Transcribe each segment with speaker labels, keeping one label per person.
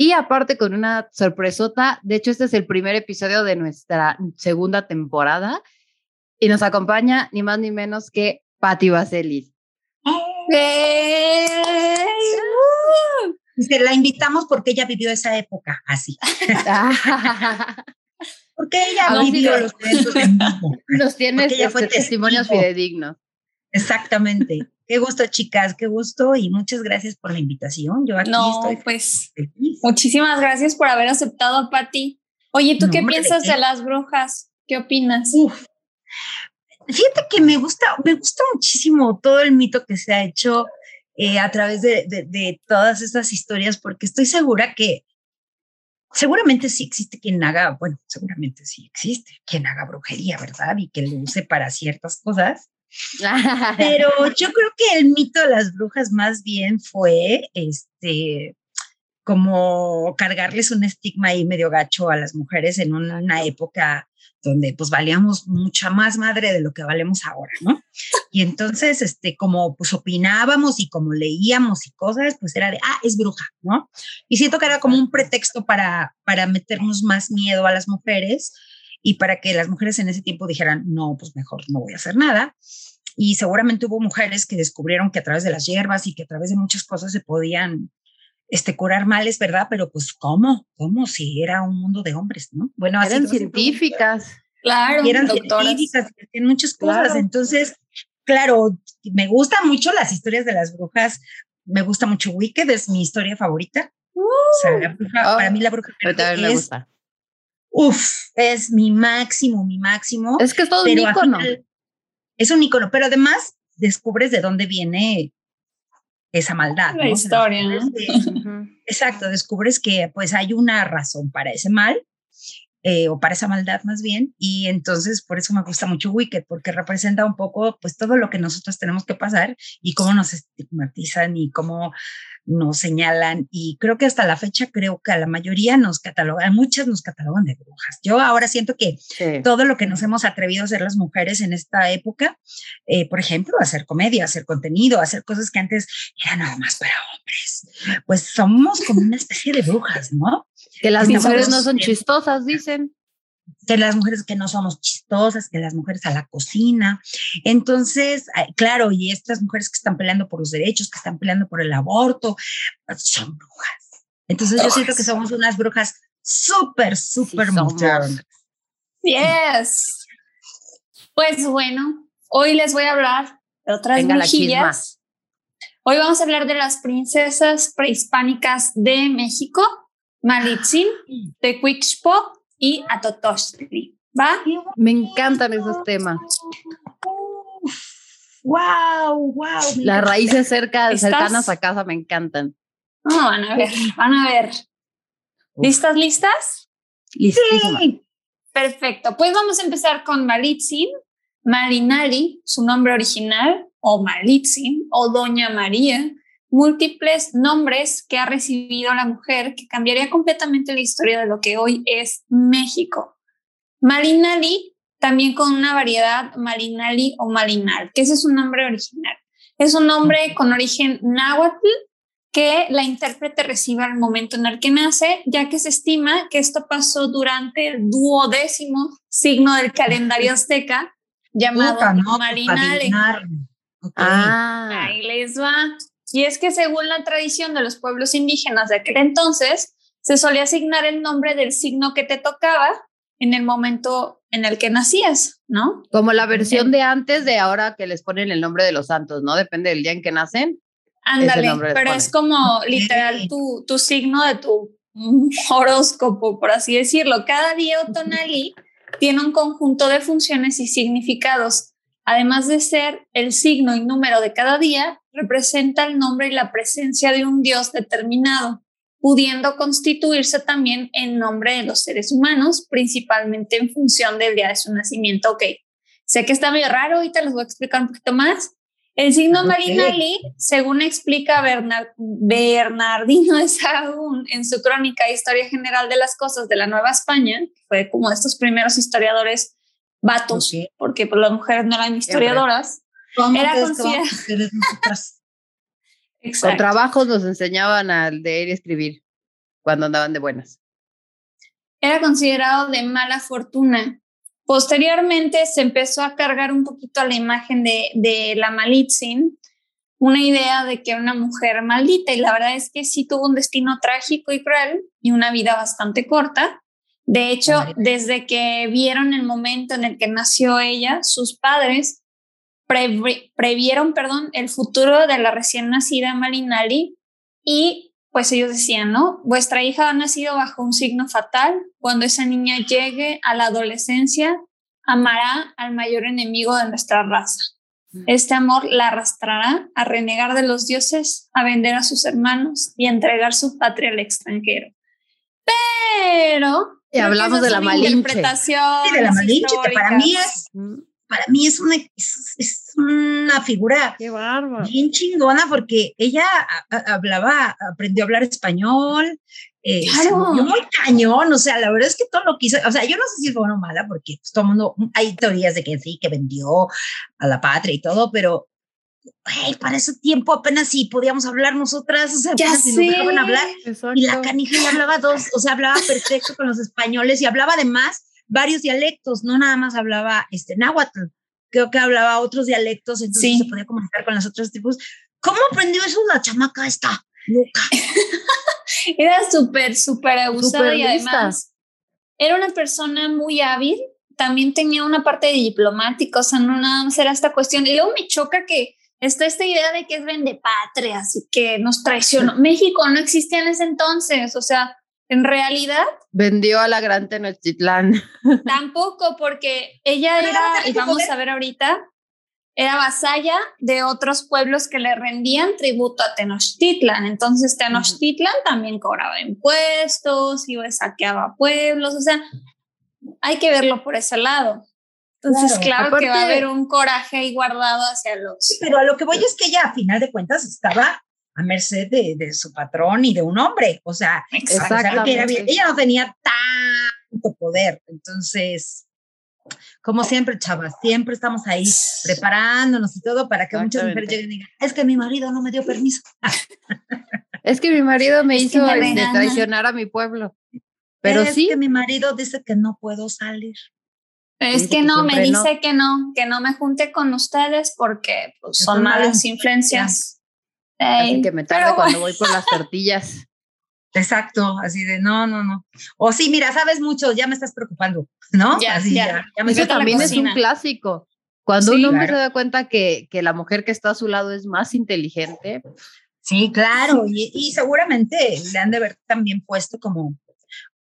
Speaker 1: Y aparte con una sorpresota, de hecho este es el primer episodio de nuestra segunda temporada y nos acompaña ni más ni menos que Patti Vaselis.
Speaker 2: Se la invitamos porque ella vivió esa época así. porque ella vivió los eventos en
Speaker 1: Nos tienes este, testimonios fidedignos.
Speaker 2: Exactamente. Qué gusto, chicas, qué gusto y muchas gracias por la invitación. Yo aquí
Speaker 3: no,
Speaker 2: estoy
Speaker 3: pues muchísimas gracias por haber aceptado Patti. Oye, ¿tú qué piensas de, las brujas? ¿Qué opinas?
Speaker 2: Uf. Fíjate que me gusta, me gusta muchísimo todo el mito que se ha hecho eh, a través de, de, todas estas historias, porque estoy segura que seguramente sí existe quien haga, bueno, seguramente sí existe quien haga brujería, ¿verdad? Y que lo use para ciertas cosas. Pero yo creo que el mito de las brujas más bien fue este como cargarles un estigma ahí medio gacho a las mujeres en una, época donde pues valíamos mucha más madre de lo que valemos ahora, ¿no? Y entonces, este, como pues opinábamos y como leíamos y cosas, pues era de, ah, es bruja, ¿no? Y siento que era como un pretexto para, para meternos más miedo a las mujeres y para que las mujeres en ese tiempo dijeran, no, pues mejor no voy a hacer nada. Y seguramente hubo mujeres que descubrieron que a través de las hierbas y que a través de muchas cosas se podían este, curar males, ¿verdad? Pero pues, ¿cómo? ¿Cómo? Si era un mundo de hombres, ¿no?
Speaker 1: Bueno, eran científicas.
Speaker 3: Claro,
Speaker 2: eran científicas, en muchas cosas. Entonces, claro, me gustan mucho las historias de las brujas. Me gusta mucho Wicked, es mi historia favorita. o sea, la bruja, para mí la bruja
Speaker 1: es, me gusta.
Speaker 2: Uf, es mi máximo, mi máximo.
Speaker 1: Es que es todo un icono.
Speaker 2: es un icono, pero además descubres de dónde viene esa maldad.
Speaker 3: La historia.
Speaker 2: exacto, descubres que pues hay una razón para ese mal. Eh, o para esa maldad más bien, y entonces por eso me gusta mucho Wicked, porque representa un poco pues todo lo que nosotros tenemos que pasar y cómo nos estigmatizan y cómo nos señalan y creo que hasta la fecha creo que a la mayoría nos catalogan, muchas nos catalogan de brujas. Yo ahora siento que todo lo que nos hemos atrevido a hacer las mujeres en esta época, eh, por ejemplo, hacer comedia, hacer contenido, hacer cosas que antes eran nada más para hombres, pues somos como una especie de brujas, ¿no?
Speaker 1: Que las mujeres no son chistosas, dicen
Speaker 2: que las mujeres que no somos chistosas, que las mujeres a la cocina. Entonces, claro, y estas mujeres que están peleando por los derechos, que están peleando por el aborto, son brujas. Entonces, yo siento que somos unas brujas súper, súper modernas.
Speaker 3: Yes. Pues bueno, hoy les voy a hablar de otras brujillas. Hoy vamos a hablar de las princesas prehispánicas de México, Malitzin, de Quixpo y a Totochtli. ¿Va?
Speaker 1: Me encantan esos temas.
Speaker 2: Wow, wow.
Speaker 1: Las raíces cerca, cercanas a casa me encantan.
Speaker 3: van a ver, van a ver. ¿Listas, listas?
Speaker 1: Sí.
Speaker 3: Perfecto. Pues vamos a empezar con Malitzin, Marinari, su nombre original, o Malitzin, o Doña María, múltiples nombres que ha recibido la mujer que cambiaría completamente la historia de lo que hoy es México. Marinali, también con una variedad Marinali o Malinal, que ese es un nombre original. Es un nombre con origen náhuatl que la intérprete recibe al momento en el que nace, ya que se estima que esto pasó durante el duodécimo signo del calendario azteca, llamado Marinale.
Speaker 1: Ah,
Speaker 3: ahí les va. Y es que según la tradición de los pueblos indígenas de aquel entonces, se solía asignar el nombre del signo que te tocaba en el momento en el que nacías, ¿no?
Speaker 1: Como la versión de antes de ahora que les ponen el nombre de los santos, ¿no? Depende del día en que nacen.
Speaker 3: Ándale, pero es como literal tu, tu signo de tu horóscopo, por así decirlo. Cada día Otonali tiene un conjunto de funciones y significados. Además de ser el signo y número de cada día, representa el nombre y la presencia de un dios determinado. pudiendo constituirse también en nombre de los seres humanos, principalmente en función del día de su nacimiento. Ok, sé que está medio raro, ahorita les voy a explicar un poquito más. El signo Marinali, según explica Bernardino de Sahagún en su crónica Historia General de las Cosas de la Nueva España, que fue como de estos primeros historiadores vatos, porque pues, las mujeres no eran historiadoras, era considerado...
Speaker 1: Con trabajos nos enseñaban a leer y escribir cuando andaban de buenas.
Speaker 3: Era considerado de mala fortuna. Posteriormente se empezó a cargar un poquito a la imagen de, de la Malitzin, una idea de que era una mujer maldita y la verdad es que sí tuvo un destino trágico y cruel y una vida bastante corta. De hecho, desde que vieron el momento en el que nació ella, sus padres previeron, perdón, el futuro de la recién nacida Marinali y pues ellos decían, ¿no? Vuestra hija ha nacido bajo un signo fatal. Cuando esa niña llegue a la adolescencia, amará al mayor enemigo de nuestra raza. Mm. Este amor la arrastrará a renegar de los dioses, a vender a sus hermanos y a entregar su patria al extranjero. Pero...
Speaker 1: Y hablamos de la malinche.
Speaker 2: de la malinche, que para mí es para mí es una, es, una figura bien chingona porque ella hablaba, aprendió a hablar español, eh, muy cañón, o sea, la verdad es que todo lo que hizo, o sea, yo no sé si fue bueno o mala porque pues, todo el mundo, hay teorías de que sí, que vendió a la patria y todo, pero para ese tiempo apenas si podíamos hablar nosotras, o sea, apenas si nos dejaban hablar. Y la canija ya hablaba dos, o sea, hablaba perfecto con los españoles y hablaba además varios dialectos, no nada más hablaba este náhuatl, creo que hablaba otros dialectos, entonces se podía comunicar con las otras tribus. ¿Cómo aprendió eso la chamaca esta loca?
Speaker 3: era súper, súper abusada y además era una persona muy hábil, también tenía una parte de diplomática, o sea, no nada más era esta cuestión. Y luego me choca que está esta idea de que es vende patria, así que nos traicionó. México no existía en ese entonces, o sea, en realidad.
Speaker 1: Vendió a la gran Tenochtitlán.
Speaker 3: Tampoco, porque ella era, y vamos a ver ahorita, era vasalla de otros pueblos que le rendían tributo a Tenochtitlan. Entonces Tenochtitlan también cobraba impuestos, iba y saqueaba pueblos, o sea, hay que verlo por ese lado. Entonces, claro, que va a haber un coraje ahí guardado hacia los...
Speaker 2: pero a lo que voy es que ella, a final de cuentas, estaba a merced de, su patrón y de un hombre. O sea, ella no tenía tanto poder. Entonces, como siempre, chavas, siempre estamos ahí preparándonos y todo para que muchas mujeres lleguen y digan, es que mi marido no me dio permiso.
Speaker 1: es que mi marido me hizo este, traicionar a mi pueblo. Pero
Speaker 2: es
Speaker 1: sí.
Speaker 2: que mi marido dice que no puedo salir.
Speaker 3: Es que no, me dice que no, que no me junte con ustedes porque pues, son malas influencias.
Speaker 1: Así que me tarde cuando voy por las tortillas.
Speaker 2: Exacto, así de no, no, no. O sí, mira, sabes mucho, ya me estás preocupando, ¿no?
Speaker 3: Ya, así ya.
Speaker 1: Eso también es un clásico. Cuando un hombre se da cuenta que, que, la mujer que está a su lado es más inteligente.
Speaker 2: Sí, claro, y, y seguramente le han de haber también puesto como,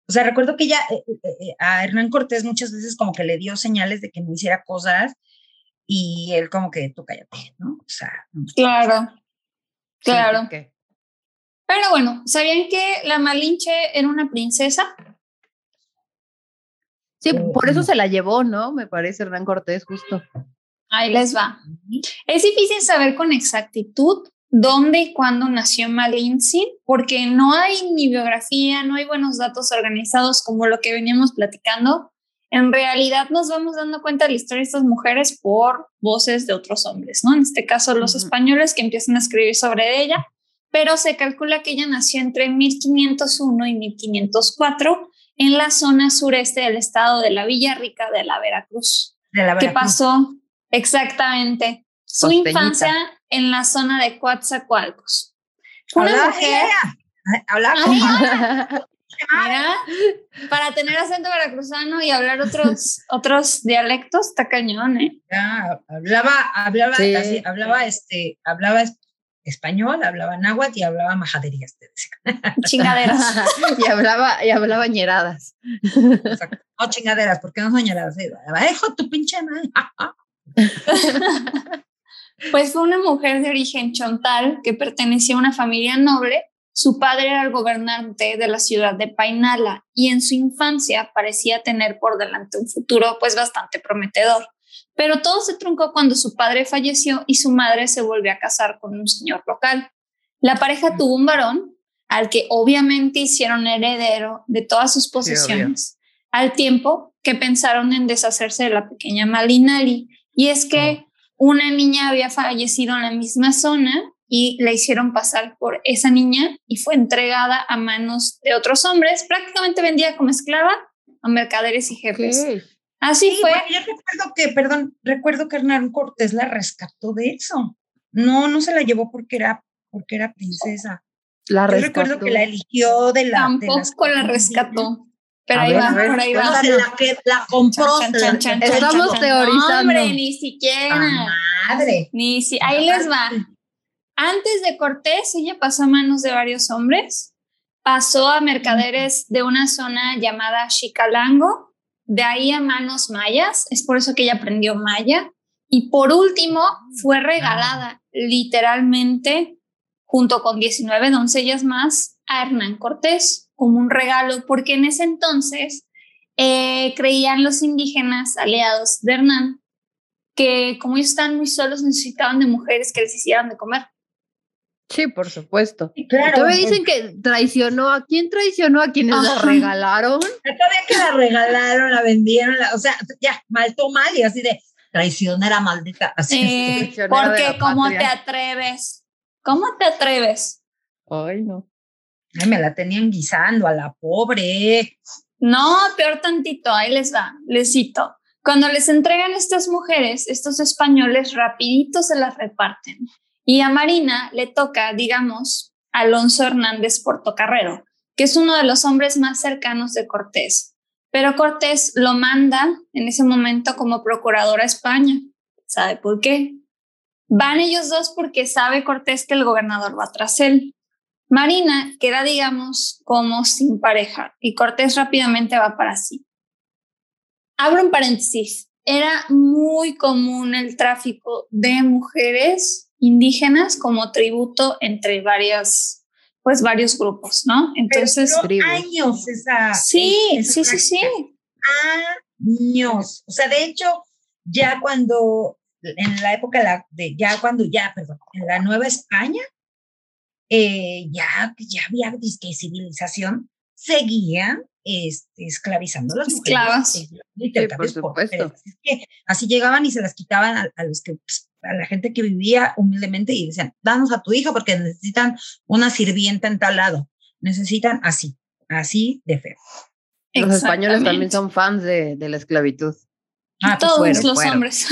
Speaker 2: o sea, recuerdo que ya eh, eh, eh, a Hernán Cortés muchas veces como que le dio señales de que no hiciera cosas y él como que tú cállate, ¿no? O sea,
Speaker 3: claro. Claro. Pero bueno, ¿sabían que la Malinche era una princesa?
Speaker 1: Sí, por eso se la llevó, ¿no? Me parece Hernán Cortés, justo.
Speaker 3: Ahí les va. Es difícil saber con exactitud dónde y cuándo nació Malinche, porque no hay ni biografía, no hay buenos datos organizados como lo que veníamos platicando. En realidad nos vamos dando cuenta de la historia de estas mujeres por voces de otros hombres, ¿no? En este caso los españoles que empiezan a escribir sobre ella, pero se calcula que ella nació entre 1501 y 1504 en la zona sureste del estado de la Villa Rica de la Veracruz. ¿Qué pasó? Exactamente. Su infancia en la zona de Coatzacoalcos.
Speaker 2: Una mujer... Habla
Speaker 3: Mira, para tener acento veracruzano y hablar otros, otros dialectos, está cañón, ¿eh?
Speaker 2: hablaba, hablaba, hablaba, este, hablaba español, hablaba náhuatl y hablaba majaderías, te
Speaker 3: Chingaderas.
Speaker 1: y hablaba, y hablaba ñeradas.
Speaker 2: No chingaderas, porque no son ñeradas. Hijo, tu pinche
Speaker 3: Pues fue una mujer de origen chontal que pertenecía a una familia noble su padre era el gobernante de la ciudad de Painala y en su infancia parecía tener por delante un futuro pues bastante prometedor. Pero todo se truncó cuando su padre falleció y su madre se volvió a casar con un señor local. La pareja tuvo un varón al que obviamente hicieron heredero de todas sus posesiones, al tiempo que pensaron en deshacerse de la pequeña Malinari. Y es que una niña había fallecido en la misma zona y la hicieron pasar por esa niña y fue entregada a manos de otros hombres, prácticamente vendida como esclava a mercaderes y jefes. Así fue.
Speaker 2: Yo recuerdo que, perdón, recuerdo que Hernán Cortés la rescató de eso. No, no se la llevó porque era, porque era princesa. La Yo recuerdo que la eligió de la.
Speaker 3: Tampoco la rescató. Pero ahí va, por ahí va.
Speaker 2: La, que la compró.
Speaker 1: Estamos teorizando.
Speaker 3: hombre, ni siquiera.
Speaker 2: madre.
Speaker 3: Ni si, ahí les va. Antes de Cortés, ella pasó a manos de varios hombres. Pasó a mercaderes de una zona llamada Chicalango, de ahí a manos mayas, es por eso que ella aprendió maya. Y por último, fue regalada literalmente, junto con 19 doncellas más, a Hernán Cortés como un regalo, porque en ese entonces eh, creían los indígenas aliados de Hernán que como ellos estaban muy solos necesitaban de mujeres que les hicieran de comer.
Speaker 1: Sí, por supuesto. Claro. Todavía dicen que traicionó. ¿A quién traicionó? ¿A quienes la regalaron?
Speaker 2: Todavía que la regalaron, la vendieron, o sea, ya, mal mal y así de traicionera maldita. Así
Speaker 3: eh, porque ¿cómo te atreves? ¿Cómo te atreves?
Speaker 1: Ay, no.
Speaker 2: Ay, me la tenían guisando a la pobre.
Speaker 3: No, peor tantito, ahí les va, les cito. Cuando les entregan estas mujeres, estos españoles rapidito se las reparten y a Marina le toca, digamos, Alonso Hernández Portocarrero, que es uno de los hombres más cercanos de Cortés. Pero Cortés lo manda en ese momento como procurador a España. ¿Sabe por qué? Van ellos dos porque sabe Cortés que el gobernador va tras él. Marina queda, digamos, como sin pareja y Cortés rápidamente va para sí. Abro un paréntesis. Era muy común el tráfico de mujeres indígenas como tributo entre varias pues varios grupos, ¿no?
Speaker 2: Entonces, años esa.
Speaker 3: Sí, sí, sí, sí.
Speaker 2: Años. O sea, de hecho, ya cuando, en la época de, ya cuando, ya, perdón, en la Nueva España, eh, ya, ya había disque civilización, seguían este, esclavizando a las
Speaker 3: Esclavas.
Speaker 2: mujeres.
Speaker 1: por supuesto.
Speaker 2: así llegaban y se las quitaban a, los que pues, a la gente que vivía humildemente y decían, danos a tu hija porque necesitan una sirvienta en tal lado. Necesitan así, así de feo.
Speaker 1: Los españoles también son fans de, de la esclavitud.
Speaker 3: Ah, pues Todos los hombres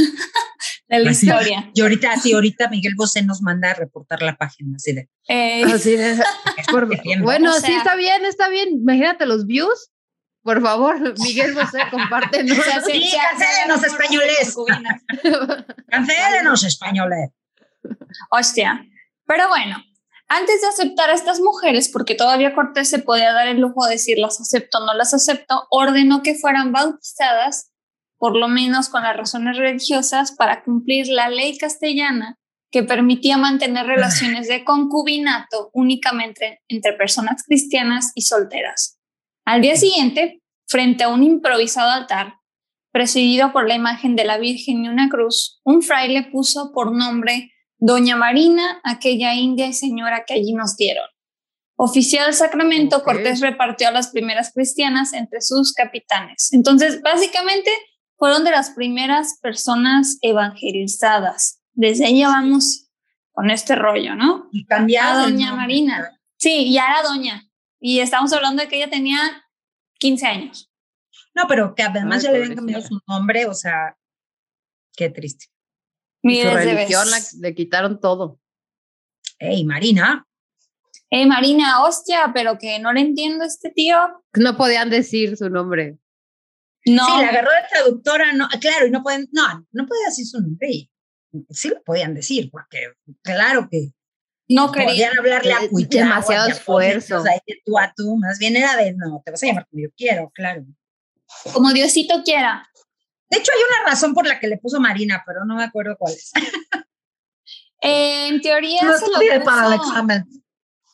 Speaker 3: de la historia.
Speaker 2: Y ahorita, sí, ahorita Miguel Bosé nos manda a reportar la página, así de.
Speaker 1: Eh, así de bueno, sí, está bien, está bien. Imagínate los views por favor, Miguel José, compártenos.
Speaker 2: sí, cancélenos españoles. cancélenos españoles.
Speaker 3: Hostia. Pero bueno, antes de aceptar a estas mujeres, porque todavía Cortés se podía dar el lujo de decir las acepto o no las acepto, ordenó que fueran bautizadas, por lo menos con las razones religiosas, para cumplir la ley castellana que permitía mantener relaciones de concubinato únicamente entre personas cristianas y solteras. Al día siguiente, frente a un improvisado altar, presidido por la imagen de la Virgen y una cruz, un fraile puso por nombre Doña Marina, aquella india y señora que allí nos dieron. Oficial del sacramento, Cortés repartió a las primeras cristianas entre sus capitanes. Entonces, básicamente, fueron de las primeras personas evangelizadas. Desde ahí vamos con este rollo, ¿no?
Speaker 2: Y cambiada.
Speaker 3: Doña Marina. Sí, ya era doña. Y estamos hablando de que ella tenía 15 años.
Speaker 2: No, pero que además ya le habían cambiado su nombre, o sea, qué triste.
Speaker 1: Su religión le quitaron todo.
Speaker 2: Ey, Marina.
Speaker 3: Ey, Marina, hostia, pero que no le entiendo a este tío.
Speaker 1: No podían decir su nombre.
Speaker 2: No. Sí, la agarró de traductora, no, claro, y no pueden, no, no podía decir su nombre. Sí lo podían decir, porque claro que
Speaker 3: no querían
Speaker 2: hablarle a
Speaker 1: demasiado esfuerzo.
Speaker 2: tú a tú, más bien era de no, te vas a llamar como yo quiero, claro.
Speaker 3: Como Diosito quiera.
Speaker 2: De hecho, hay una razón por la que le puso Marina, pero no me acuerdo cuál es.
Speaker 3: en teoría
Speaker 2: no se lo para el examen.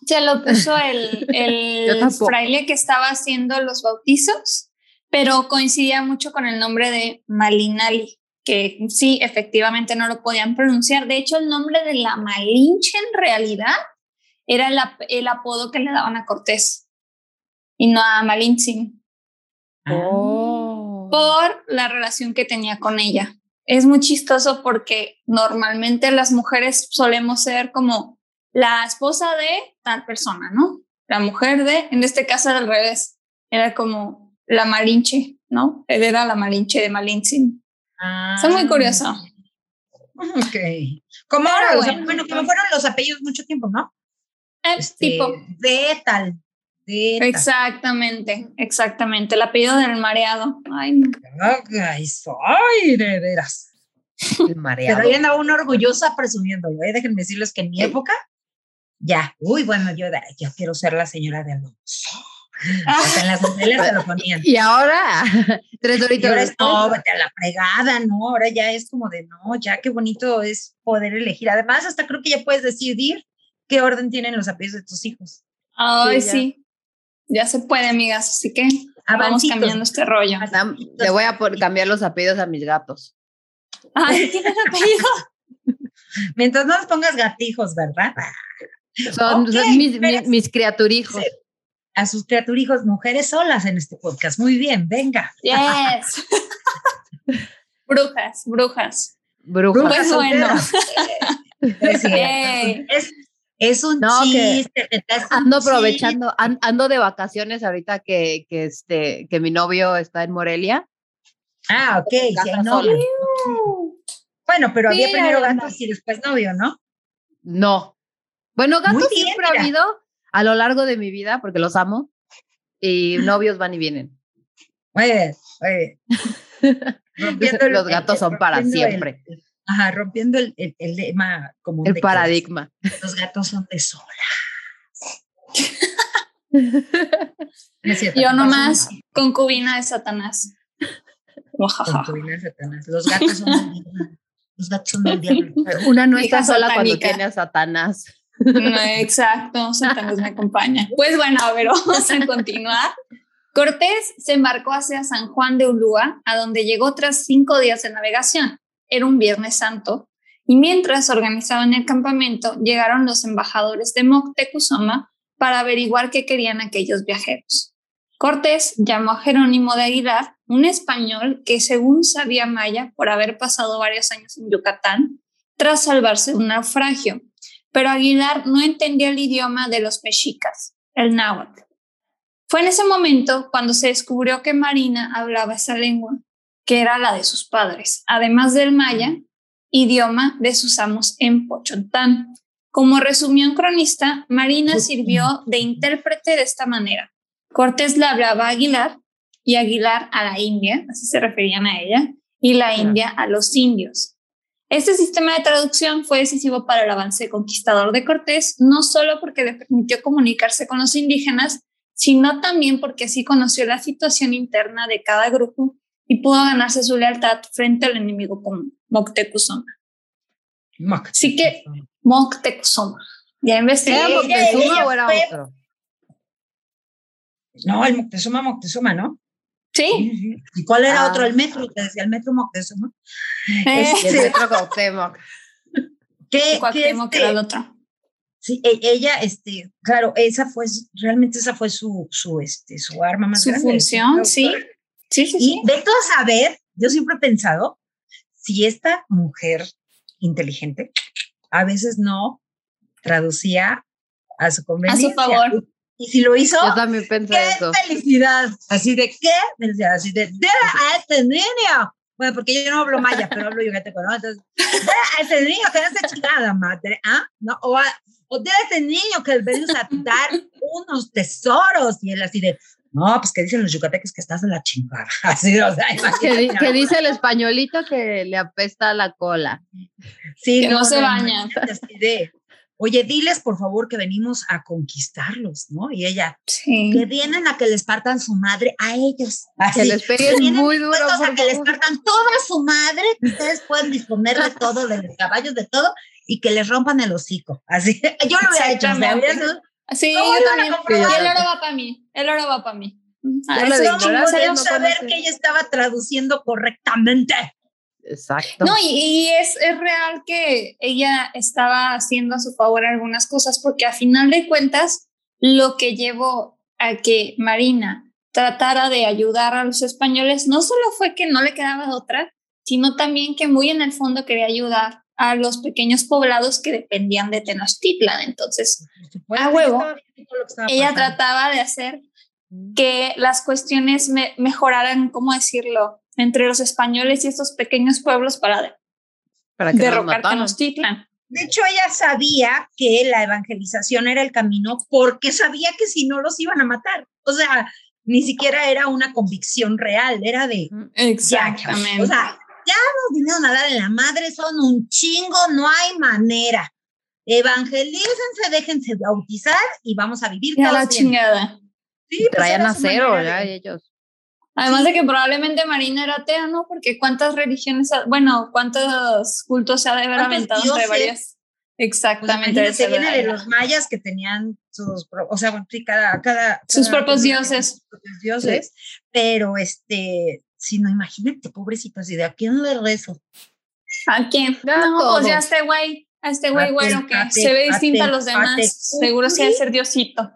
Speaker 3: Se lo puso el, el fraile que estaba haciendo los bautizos, pero coincidía mucho con el nombre de Malinali, que sí, efectivamente no lo podían pronunciar. De hecho, el nombre de la Malinche en realidad era el, apodo que le daban a Cortés y no a Malintzin. Oh. Por la relación que tenía con ella. Es muy chistoso porque normalmente las mujeres solemos ser como la esposa de tal persona, ¿no? La mujer de, en este caso era al revés, era como la Malinche, ¿no? Él era la Malinche de Malintzin. Ah. Es muy curioso.
Speaker 2: Ok. Como ahora, bueno, como fueron los apellidos mucho tiempo, ¿no?
Speaker 3: Este, tipo.
Speaker 2: De tal.
Speaker 3: Exactamente, exactamente. El apellido del mareado. Ay, no.
Speaker 2: Ay, de veras. El mareado. Pero yo andaba una orgullosa presumiéndolo, ¿eh? Déjenme decirles que en mi época, ya, uy, bueno, yo, yo quiero ser la señora de Alonso. Hasta en las novelas se lo ponían.
Speaker 1: Y ahora, tres horitas.
Speaker 2: ahora es, no, vete a la fregada, ¿no? Ahora ya es como de, no, ya qué bonito es poder elegir. Además, hasta creo que ya puedes decidir qué orden tienen los apellidos de tus hijos.
Speaker 3: Ay, sí. Ya se puede, amigas, así que vamos cambiando este rollo.
Speaker 1: Le voy a cambiar los apellidos a mis gatos.
Speaker 3: Ay, ¿tienes apellido?
Speaker 2: Mientras no les pongas gatijos, ¿verdad?
Speaker 1: Son, mis, mis, criaturijos.
Speaker 2: A sus criaturijos, mujeres solas en este podcast. Muy bien, venga.
Speaker 3: Yes. brujas, brujas.
Speaker 1: Brujas.
Speaker 3: Pues bueno.
Speaker 2: es, es un chiste.
Speaker 1: ando aprovechando, ando de vacaciones ahorita que, que, este, que mi novio está en Morelia.
Speaker 2: Ah, ok, sí, novio. Bueno, pero había primero gatos y después novio, ¿no?
Speaker 1: No. Bueno, gatos siempre ha habido a lo largo de mi vida, porque los amo, y novios van y vienen.
Speaker 2: Muy bien,
Speaker 1: los gatos son para siempre.
Speaker 2: Ajá, rompiendo el, el, lema común.
Speaker 1: El paradigma.
Speaker 2: los gatos son de sola.
Speaker 3: Yo nomás, concubina de Satanás.
Speaker 2: concubina de Satanás. Los gatos son del diablo. Los gatos son del diablo.
Speaker 1: Una no está sola cuando tiene a Satanás.
Speaker 3: Exacto, Satanás me acompaña. Pues bueno, a ver, vamos a continuar. Cortés se embarcó hacia San Juan de Ulúa, a donde llegó tras cinco días de navegación era un Viernes Santo, y mientras organizaban el campamento, llegaron los embajadores de Moctezuma para averiguar qué querían aquellos viajeros. Cortés llamó a Jerónimo de Aguilar, un español que según sabía maya por haber pasado varios años en Yucatán, tras salvarse de un naufragio, pero Aguilar no entendía el idioma de los mexicas, el náhuatl. Fue en ese momento cuando se descubrió que Marina hablaba esa lengua que era la de sus padres, además del maya, idioma de sus amos en Pochontán. Como resumió un cronista, Marina sirvió de intérprete de esta manera. Cortés le hablaba a Aguilar y Aguilar a la India, así se referían a ella, y la India a los indios. Este sistema de traducción fue decisivo para el avance conquistador de Cortés, no solo porque le permitió comunicarse con los indígenas, sino también porque así conoció la situación interna de cada grupo y pudo ganarse su lealtad frente al enemigo común, Moctezuma. Así que Moctezuma. Ya investigué.
Speaker 1: ¿Era Moctezuma o era otro?
Speaker 2: No, el Moctezuma, Moctezuma, ¿no?
Speaker 3: Sí.
Speaker 2: ¿Y cuál era otro? Ah. El metro, te decía el metro Moctezuma.
Speaker 1: Eh, el metro Cuauhtémoc.
Speaker 2: ¿Qué,
Speaker 3: Cuauhtémoc era el este, otro.
Speaker 2: Sí, e, ella, este, claro, esa fue, realmente esa fue su, su, este, su arma más
Speaker 3: grande. Su función, sí. Sí, sí,
Speaker 2: y de todo saber, yo siempre he pensado, si esta mujer inteligente a veces no traducía a su conveniencia.
Speaker 3: A su favor.
Speaker 2: Y si lo hizo,
Speaker 1: yo también pensé
Speaker 2: qué
Speaker 1: eso.
Speaker 2: felicidad. Así de qué felicidad, así de, de a este niño. Bueno, porque yo no hablo maya, pero hablo yucateco, ¿no? Entonces, de a este niño que no se chingada, madre, ¿ah? ¿No? O, o de a este niño que venimos a dar unos tesoros. Y él así de, no, pues que dicen los yucatecos que estás en la chingada. Así, o sea,
Speaker 1: que, dice el españolito que le apesta la cola.
Speaker 2: Sí,
Speaker 3: que no, se baña.
Speaker 2: Oye, diles por favor que venimos a conquistarlos, ¿no? Y ella, que vienen a que les partan su madre a ellos.
Speaker 1: que les peguen muy duro.
Speaker 2: a que les partan toda su madre, que ustedes pueden disponer de todo, de los caballos, de todo, y que les rompan el hocico. Así, yo lo hubiera hecho,
Speaker 3: Sí,
Speaker 2: ¿Cómo
Speaker 3: yo
Speaker 2: a
Speaker 3: también. el oro va para mí. El oro va para mí. Ah, eso
Speaker 2: No, saber que ella estaba traduciendo correctamente.
Speaker 1: Exacto.
Speaker 3: No, y, y es, es real que ella estaba haciendo a su favor algunas cosas, porque a final de cuentas, lo que llevó a que Marina tratara de ayudar a los españoles no solo fue que no le quedaba otra, sino también que muy en el fondo quería ayudar a los pequeños poblados que dependían de Tenochtitlan. Entonces, A huevo. ella trataba de hacer que las cuestiones me- mejoraran, ¿cómo decirlo?, entre los españoles y estos pequeños pueblos para
Speaker 1: para que
Speaker 3: derrocar. Tenochtitlan.
Speaker 2: De hecho, ella sabía que la evangelización era el camino porque sabía que si no los iban a matar. O sea, ni siquiera era una convicción real, era de,
Speaker 3: Exactamente.
Speaker 2: o sea, ya nos vinieron a dar en la madre, son un chingo, no hay manera. Evangelícense, déjense bautizar y vamos a vivir
Speaker 3: Ya la chingada.
Speaker 2: Sí, pues
Speaker 1: Traían a cero ya
Speaker 2: de-
Speaker 1: ellos.
Speaker 3: Además de que probablemente Marina era atea, ¿no? Porque cuántas religiones, ha- bueno, cuántos cultos se ha de haber
Speaker 2: ¿Cuántos
Speaker 3: aventado entre varias.
Speaker 2: Pues
Speaker 3: Exactamente. esa
Speaker 2: viene de los mayas que tenían sus, o sea, bueno, sí, cada, cada,
Speaker 3: Sus
Speaker 2: cada
Speaker 3: propios dioses.
Speaker 2: sus propios dioses, pero este, si no, imagínate, pobrecito, y de a quién le rezo.
Speaker 3: ¿A quién?
Speaker 1: Ya
Speaker 3: no,
Speaker 1: todos.
Speaker 3: pues ya a este güey, a este güey güero que se ve distinto a los demás. Seguro sí ha de ser Diosito.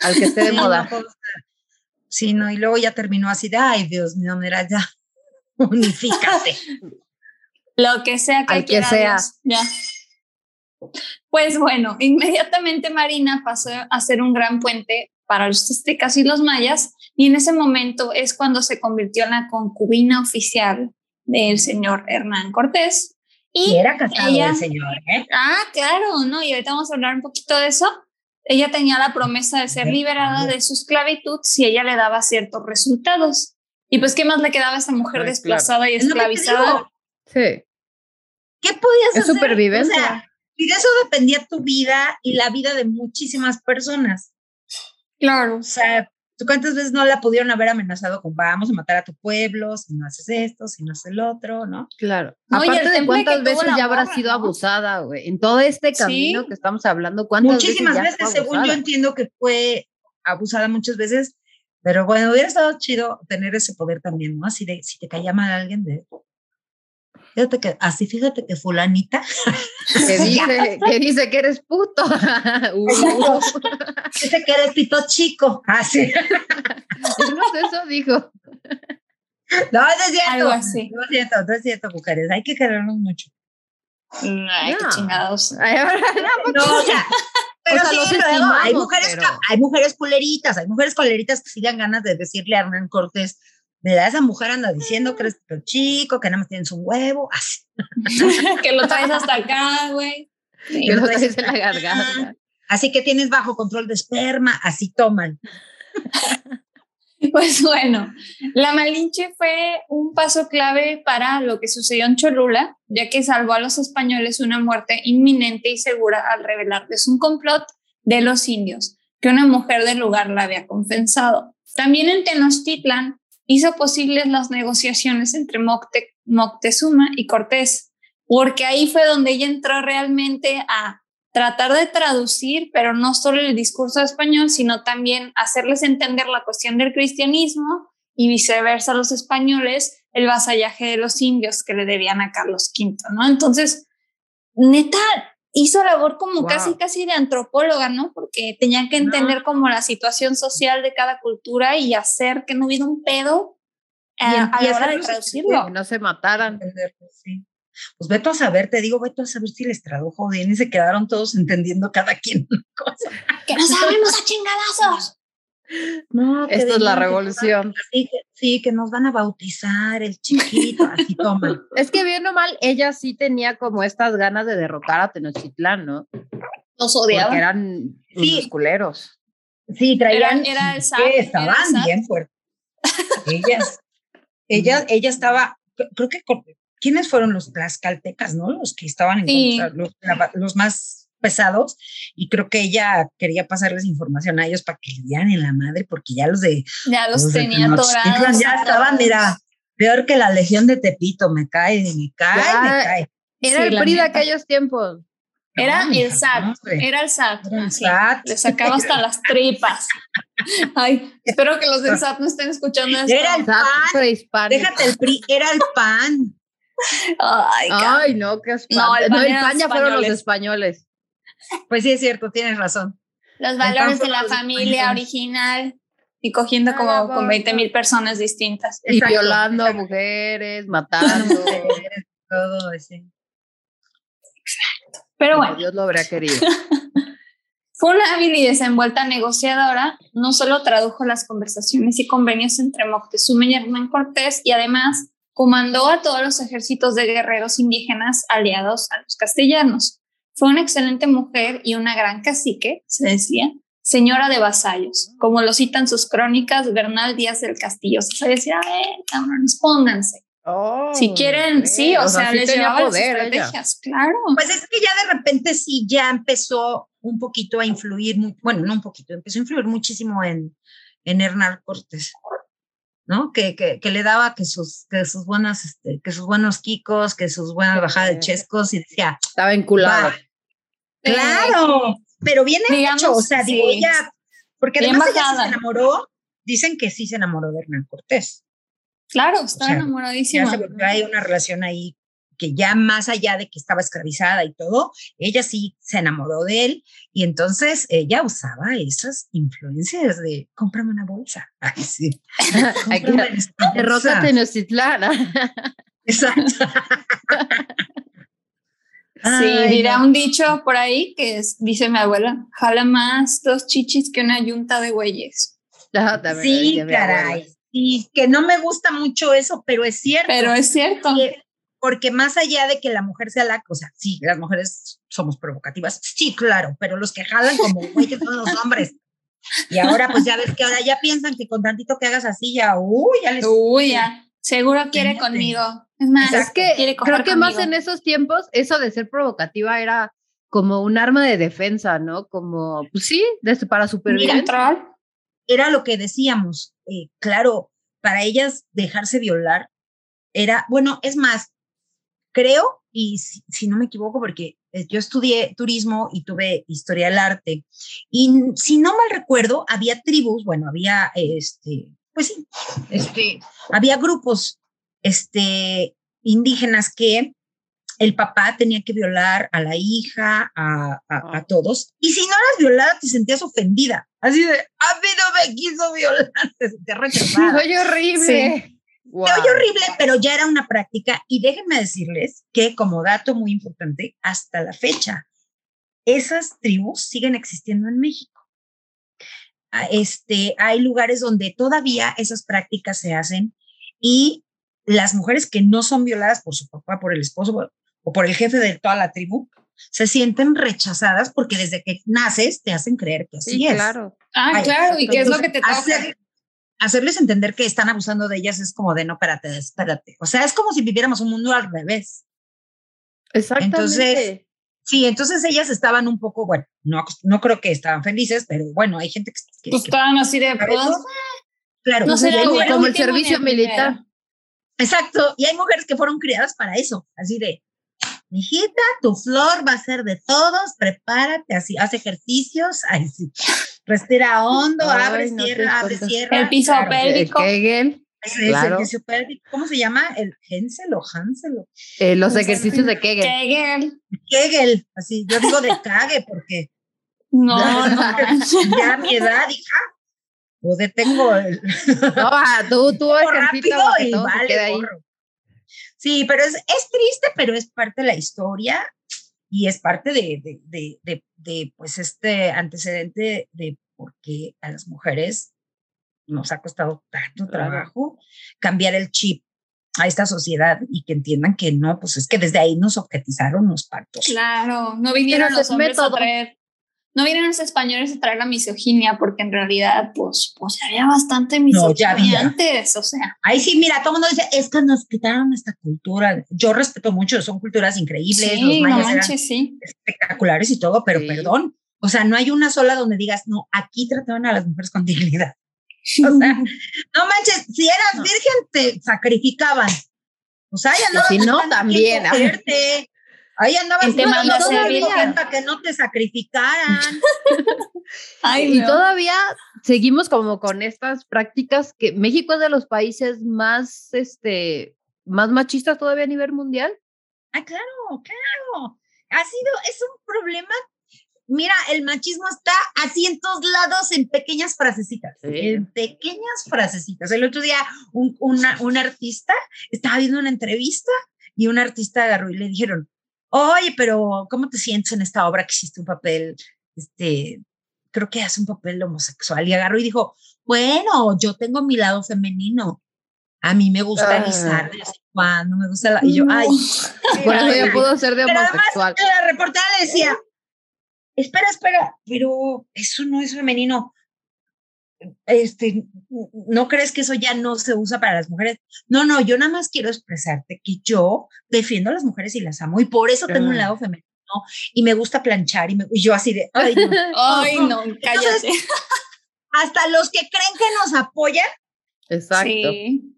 Speaker 1: Al que esté de moda.
Speaker 2: No, pues, Sí, no, y luego ya terminó así de, ay, Dios mío, mira, ya, unifícate.
Speaker 3: Lo que sea que
Speaker 1: Al que
Speaker 3: quiera
Speaker 1: sea.
Speaker 3: Dios, ya. Pues bueno, inmediatamente Marina pasó a ser un gran puente para los aztecas y los mayas, y en ese momento es cuando se convirtió en la concubina oficial del señor Hernán Cortés.
Speaker 2: Y
Speaker 3: Y,
Speaker 2: era casado
Speaker 3: ella-
Speaker 2: el señor, ¿eh?
Speaker 3: ah, claro, ¿no? Y ahorita vamos a hablar un poquito de eso. Ella tenía la promesa de ser liberada de su esclavitud si ella le daba ciertos resultados. Y pues, ¿qué más le quedaba a esta mujer
Speaker 1: claro.
Speaker 3: desplazada y esclavizada?
Speaker 1: Sí.
Speaker 2: ¿Qué podías
Speaker 1: Es
Speaker 2: hacer?
Speaker 1: supervivencia.
Speaker 2: O sea, y de eso dependía tu vida y la vida de muchísimas personas.
Speaker 3: Claro.
Speaker 2: O sea, ¿tú cuántas veces no la pudieron haber amenazado con vamos a matar a tu pueblo si no haces esto, si no haces el otro, ¿no?
Speaker 1: Claro.
Speaker 3: No,
Speaker 1: Aparte de cuántas veces ya habrá sido
Speaker 3: ¿no?
Speaker 1: abusada, güey. En todo este
Speaker 3: Sí.
Speaker 1: camino que estamos hablando, ¿cuántas
Speaker 2: Muchísimas
Speaker 1: veces, ya
Speaker 2: veces, según yo entiendo que fue abusada muchas veces, pero bueno, hubiera estado chido tener ese poder también, ¿no? Así de, si te caía mal alguien de... Fíjate que, así fíjate que fulanita,
Speaker 1: Que dice, que dice que eres puto. Uh,
Speaker 2: dice que eres pito chico, así.
Speaker 1: no sé, eso dijo.
Speaker 2: No, no es cierto.
Speaker 3: Algo así.
Speaker 2: No es cierto, no es cierto, mujeres, hay que querernos mucho.
Speaker 3: Ay, qué
Speaker 1: No.
Speaker 3: chingados.
Speaker 1: Ay, ahora, no,
Speaker 2: No, o sea, pero
Speaker 1: O sea,
Speaker 2: sí, luego hay mujeres,
Speaker 1: pero-
Speaker 2: hay mujeres culeritas, hay mujeres culeritas que sí dan ganas de decirle a Hernán Cortés, mira, esa mujer anda diciendo que eres chico, que nada más tienes un huevo, así.
Speaker 3: que lo traes hasta acá, güey. Sí.
Speaker 1: que lo
Speaker 2: traes
Speaker 1: en la
Speaker 2: acá.
Speaker 1: garganta.
Speaker 2: Así que tienes bajo control de esperma, así toman.
Speaker 3: Pues bueno, la Malinche fue un paso clave para lo que sucedió en Cholula, ya que salvó a los españoles una muerte inminente y segura al revelarles un complot de los indios, que una mujer del lugar la había confesado. También en Tenochtitlan hizo posibles las negociaciones entre Mocte- Moctezuma y Cortés, porque ahí fue donde ella entró realmente a tratar de traducir, pero no solo el discurso español, sino también hacerles entender la cuestión del cristianismo y viceversa a los españoles el vasallaje de los indios que le debían a Carlos V, ¿no? Entonces, neta, hizo labor como
Speaker 1: Wow.
Speaker 3: casi, casi de antropóloga, ¿no? Porque tenían que entender como la situación social de cada cultura y hacer que no hubiera un pedo
Speaker 2: Y
Speaker 3: a,
Speaker 2: en-
Speaker 3: a
Speaker 2: y
Speaker 3: la hora de traducirlo.
Speaker 1: Que no se mataran.
Speaker 2: Sí. Pues veto a saber, te digo, veto a saber si les tradujo bien y se quedaron todos entendiendo cada quien una cosa.
Speaker 3: ¡Que nos sabemos a chingadazos!
Speaker 2: No,
Speaker 1: Esto es la
Speaker 2: que
Speaker 1: revolución.
Speaker 2: Sí que, sí, que nos van a bautizar el chiquito, así toman.
Speaker 1: Es que bien o mal, ella sí tenía como estas ganas de derrocar a Tenochtitlán, ¿no?
Speaker 3: Nos
Speaker 1: Porque
Speaker 3: odiaban.
Speaker 1: eran
Speaker 2: Sí.
Speaker 1: unos culeros.
Speaker 2: Sí, traían.
Speaker 3: Era- era el era
Speaker 2: estaban bien fuertes. Ellas, ella, ella estaba, cre- creo que, ¿quiénes fueron los tlaxcaltecas, no? Los que estaban en
Speaker 3: Sí.
Speaker 2: contra, los, la- los más pesados, y creo que ella quería pasarles información a ellos para que le dieran en la madre, porque ya los de
Speaker 3: Ya los tenía.
Speaker 2: Ya estaban, mira, peor que la legión de Tepito, me cae, me cae,
Speaker 1: Ya,
Speaker 2: me cae.
Speaker 1: Era
Speaker 3: Sí,
Speaker 1: el PRI de aquellos tiempos.
Speaker 3: Era
Speaker 2: No,
Speaker 3: el SAT, era el SAT.
Speaker 2: Era el
Speaker 3: así.
Speaker 2: SAT.
Speaker 3: Le sacaba hasta las tripas. Ay, espero que los del SAT no estén escuchando esto.
Speaker 2: Era el pan.
Speaker 1: prehispánico.
Speaker 2: Déjate el PRI, era el pan.
Speaker 3: Ay,
Speaker 1: Ay, no, qué espanto.
Speaker 3: No, el
Speaker 1: No,
Speaker 3: pan
Speaker 1: ya fueron los
Speaker 3: españoles.
Speaker 2: Pues sí, es cierto, tienes razón.
Speaker 3: los valores de la familia original y cogiendo
Speaker 1: Ah,
Speaker 3: como con
Speaker 1: va.
Speaker 3: 20 mil personas distintas.
Speaker 1: Y
Speaker 2: Exacto,
Speaker 1: violando a
Speaker 2: exacto.
Speaker 1: mujeres, matando.
Speaker 2: Todo ese.
Speaker 3: Pero
Speaker 1: Como
Speaker 3: bueno,
Speaker 1: Dios lo habría querido.
Speaker 3: Fue una hábil y desenvuelta negociadora, no solo tradujo las conversaciones y convenios entre Moctezuma y Hernán Cortés, y además comandó a todos los ejércitos de guerreros indígenas aliados a los castellanos. Fue una excelente mujer y una gran cacique, se decía, señora de vasallos, como lo citan sus crónicas Bernal Díaz del Castillo. Se decía, a ver, cabrones, pónganse. si quieren, sí, o, sea,
Speaker 1: sí
Speaker 3: les
Speaker 1: tenía
Speaker 3: llevaba las
Speaker 1: poder ella.
Speaker 3: claro.
Speaker 2: Pues es que ya de repente sí, ya empezó un poquito a influir, bueno, no un poquito, empezó a influir muchísimo en, en Hernán Cortés, ¿no? Que, que, que le daba que sus, que sus buenas, este, que sus buenos kikos, que sus buenas bajadas de chescos, y decía,
Speaker 1: Estaba enculado.
Speaker 2: va, claro, pero bien
Speaker 3: Digamos,
Speaker 2: hecho, o sea, digo,
Speaker 3: sí.
Speaker 2: ella, porque
Speaker 3: Bien
Speaker 2: además ella se enamoró, dicen que sí se enamoró de Hernán Cortés.
Speaker 3: Claro, estaba
Speaker 2: sea,
Speaker 3: enamoradísima.
Speaker 2: ya se volvió hay una relación ahí que ya más allá de que estaba esclavizada y todo, ella sí se enamoró de él y entonces ella usaba esas influencias de cómprame una bolsa. Ay, sí.
Speaker 1: Aquí,
Speaker 2: cómprame esta
Speaker 1: Derrota
Speaker 2: bolsa".
Speaker 1: Tenochtitlán.
Speaker 2: Exacto.
Speaker 3: Sí,
Speaker 2: Ay,
Speaker 3: dirá
Speaker 2: no.
Speaker 3: un dicho por ahí que es, dice mi abuela, jala más dos chichis que una yunta de güeyes.
Speaker 1: Lo
Speaker 2: Sí, caray. Sí, que no me gusta mucho eso, pero es cierto.
Speaker 3: Pero es cierto.
Speaker 2: que- porque más allá de que la mujer sea la cosa, sí, las mujeres somos provocativas, sí, claro, pero los que jalan como güeyes son los hombres. Y ahora, pues ya ves que ahora ya piensan que con tantito que hagas así, ya, uy, ya les.
Speaker 3: Uy, ya, seguro quiere conmigo. Es más,
Speaker 1: Es que creo que más
Speaker 3: conmigo.
Speaker 1: en esos tiempos, eso de ser provocativa era como un arma de defensa, ¿no? Como, pues sí, de- para supervivencia.
Speaker 2: Era lo que decíamos, eh, claro, para ellas dejarse violar era, bueno, es más, creo, y si, si no me equivoco, porque eh, yo estudié turismo y tuve historia del arte, y si no mal recuerdo, había tribus, bueno, había, este, pues sí, este, había grupos, este, indígenas que el papá tenía que violar a la hija, a, a- a todos, y si no eras violada, te sentías ofendida, así de, a mí no me quiso violar, te sentías rechazada.
Speaker 1: Oye, horrible. Guau.
Speaker 2: Se oye horrible, pero ya era una práctica. Y déjenme decirles que, como dato muy importante, hasta la fecha, esas tribus siguen existiendo en México. Ah, Este, hay lugares donde todavía esas prácticas se hacen y las mujeres que no son violadas por su papá, por el esposo o por el jefe de toda la tribu, se sienten rechazadas porque desde que naces te hacen creer que así
Speaker 1: Sí,
Speaker 2: es.
Speaker 1: claro.
Speaker 3: Ah,
Speaker 2: Ay,
Speaker 3: claro, ¿y qué es lo que te toca?
Speaker 2: Hacer- hacerles entender que están abusando de ellas es como de no, espérate, espérate. O sea, es como si viviéramos un mundo al revés.
Speaker 1: Exactamente.
Speaker 2: Entonces, Sí, entonces ellas estaban un poco, bueno, no, no creo que estaban felices, pero bueno, hay gente que... que-
Speaker 3: Pues
Speaker 2: que-
Speaker 3: estaban así de, pues,
Speaker 2: claro,
Speaker 3: no
Speaker 2: mujeres-
Speaker 1: como el servicio militar.
Speaker 2: Exacto, y hay mujeres que fueron criadas para eso, así de, mijita, tu flor va a ser de todos, prepárate, así, haz ejercicios, ay, sí, respira hondo,
Speaker 1: Ay,
Speaker 2: abre,
Speaker 1: no
Speaker 2: cierra, abre, cierra.
Speaker 3: El piso
Speaker 2: claro.
Speaker 3: pélvico.
Speaker 1: El
Speaker 2: Ese
Speaker 1: Claro.
Speaker 2: el ejercicio pélvico. ¿Cómo se llama? ¿El Hensel o Hansel? o
Speaker 1: eh, los ejercicios de Kegel.
Speaker 3: Kegel.
Speaker 2: Kegel, así, yo digo de cague porque
Speaker 3: No,
Speaker 2: No,
Speaker 3: no,
Speaker 2: ya a mi edad, hija, o detengo el
Speaker 1: No, tú, tú
Speaker 2: rápido y
Speaker 1: todo se
Speaker 2: vale
Speaker 1: ahí.
Speaker 2: Sí, pero es, es triste, pero es parte de la historia y es parte de, de, de, de, de, pues este antecedente de por qué a las mujeres nos ha costado tanto trabajo cambiar el chip a esta sociedad y que entiendan que no, pues es que desde ahí nos objetizaron los pactos.
Speaker 3: Claro, no vinieron los hombres a
Speaker 1: método.
Speaker 3: traer, no vinieron los españoles a traer la misoginia, porque en realidad, pues, pues había bastante
Speaker 2: No, ya
Speaker 3: misoginia
Speaker 2: había.
Speaker 3: antes, o sea,
Speaker 2: Ahí sí, mira, todo el mundo dice, es que nos quitaron esta cultura. Yo respeto mucho, son culturas increíbles, los
Speaker 3: sí, no
Speaker 2: mayas eran
Speaker 3: manches, sí.
Speaker 2: espectaculares y todo, pero
Speaker 1: Sí.
Speaker 2: perdón. O sea, no hay una sola donde digas, no, aquí trataban a las mujeres con dignidad. O sea, no manches, si eras
Speaker 1: No.
Speaker 2: virgen, te sacrificaban. O sea, ya no.
Speaker 1: Y si no, también.
Speaker 2: cogerte. Ahí andabas
Speaker 3: te manda a servir.
Speaker 2: para que no te sacrificaran.
Speaker 1: y todavía seguimos como con estas prácticas que México es de los países más, este, más machistas todavía a nivel mundial.
Speaker 2: Ah, claro, claro. Ha sido, es un problema mira, el machismo está así en todos lados, en pequeñas frasecitas, en pequeñas frasecitas. El otro día un, una, un artista estaba viendo una entrevista y un artista agarró y le dijeron, oye, pero ¿cómo te sientes en esta obra que hiciste un papel, este, creo que hace un papel homosexual? Y agarró y dijo, bueno, yo tengo mi lado femenino. A mí me gusta de vez en cuando, me gusta la... Y yo, ay.
Speaker 1: Yo puedo ser de homosexual.
Speaker 2: la reportera le decía, espera, espera, pero eso no es femenino. Este, ¿no crees que eso ya no se usa para las mujeres? No, no, yo nada más quiero expresarte que yo defiendo a las mujeres y las amo y por eso tengo un lado femenino y me gusta planchar y, yo así de, ay, no,
Speaker 3: ay, no, cállate.
Speaker 2: hasta los que creen que nos apoyan.
Speaker 1: Exacto.
Speaker 3: Sí.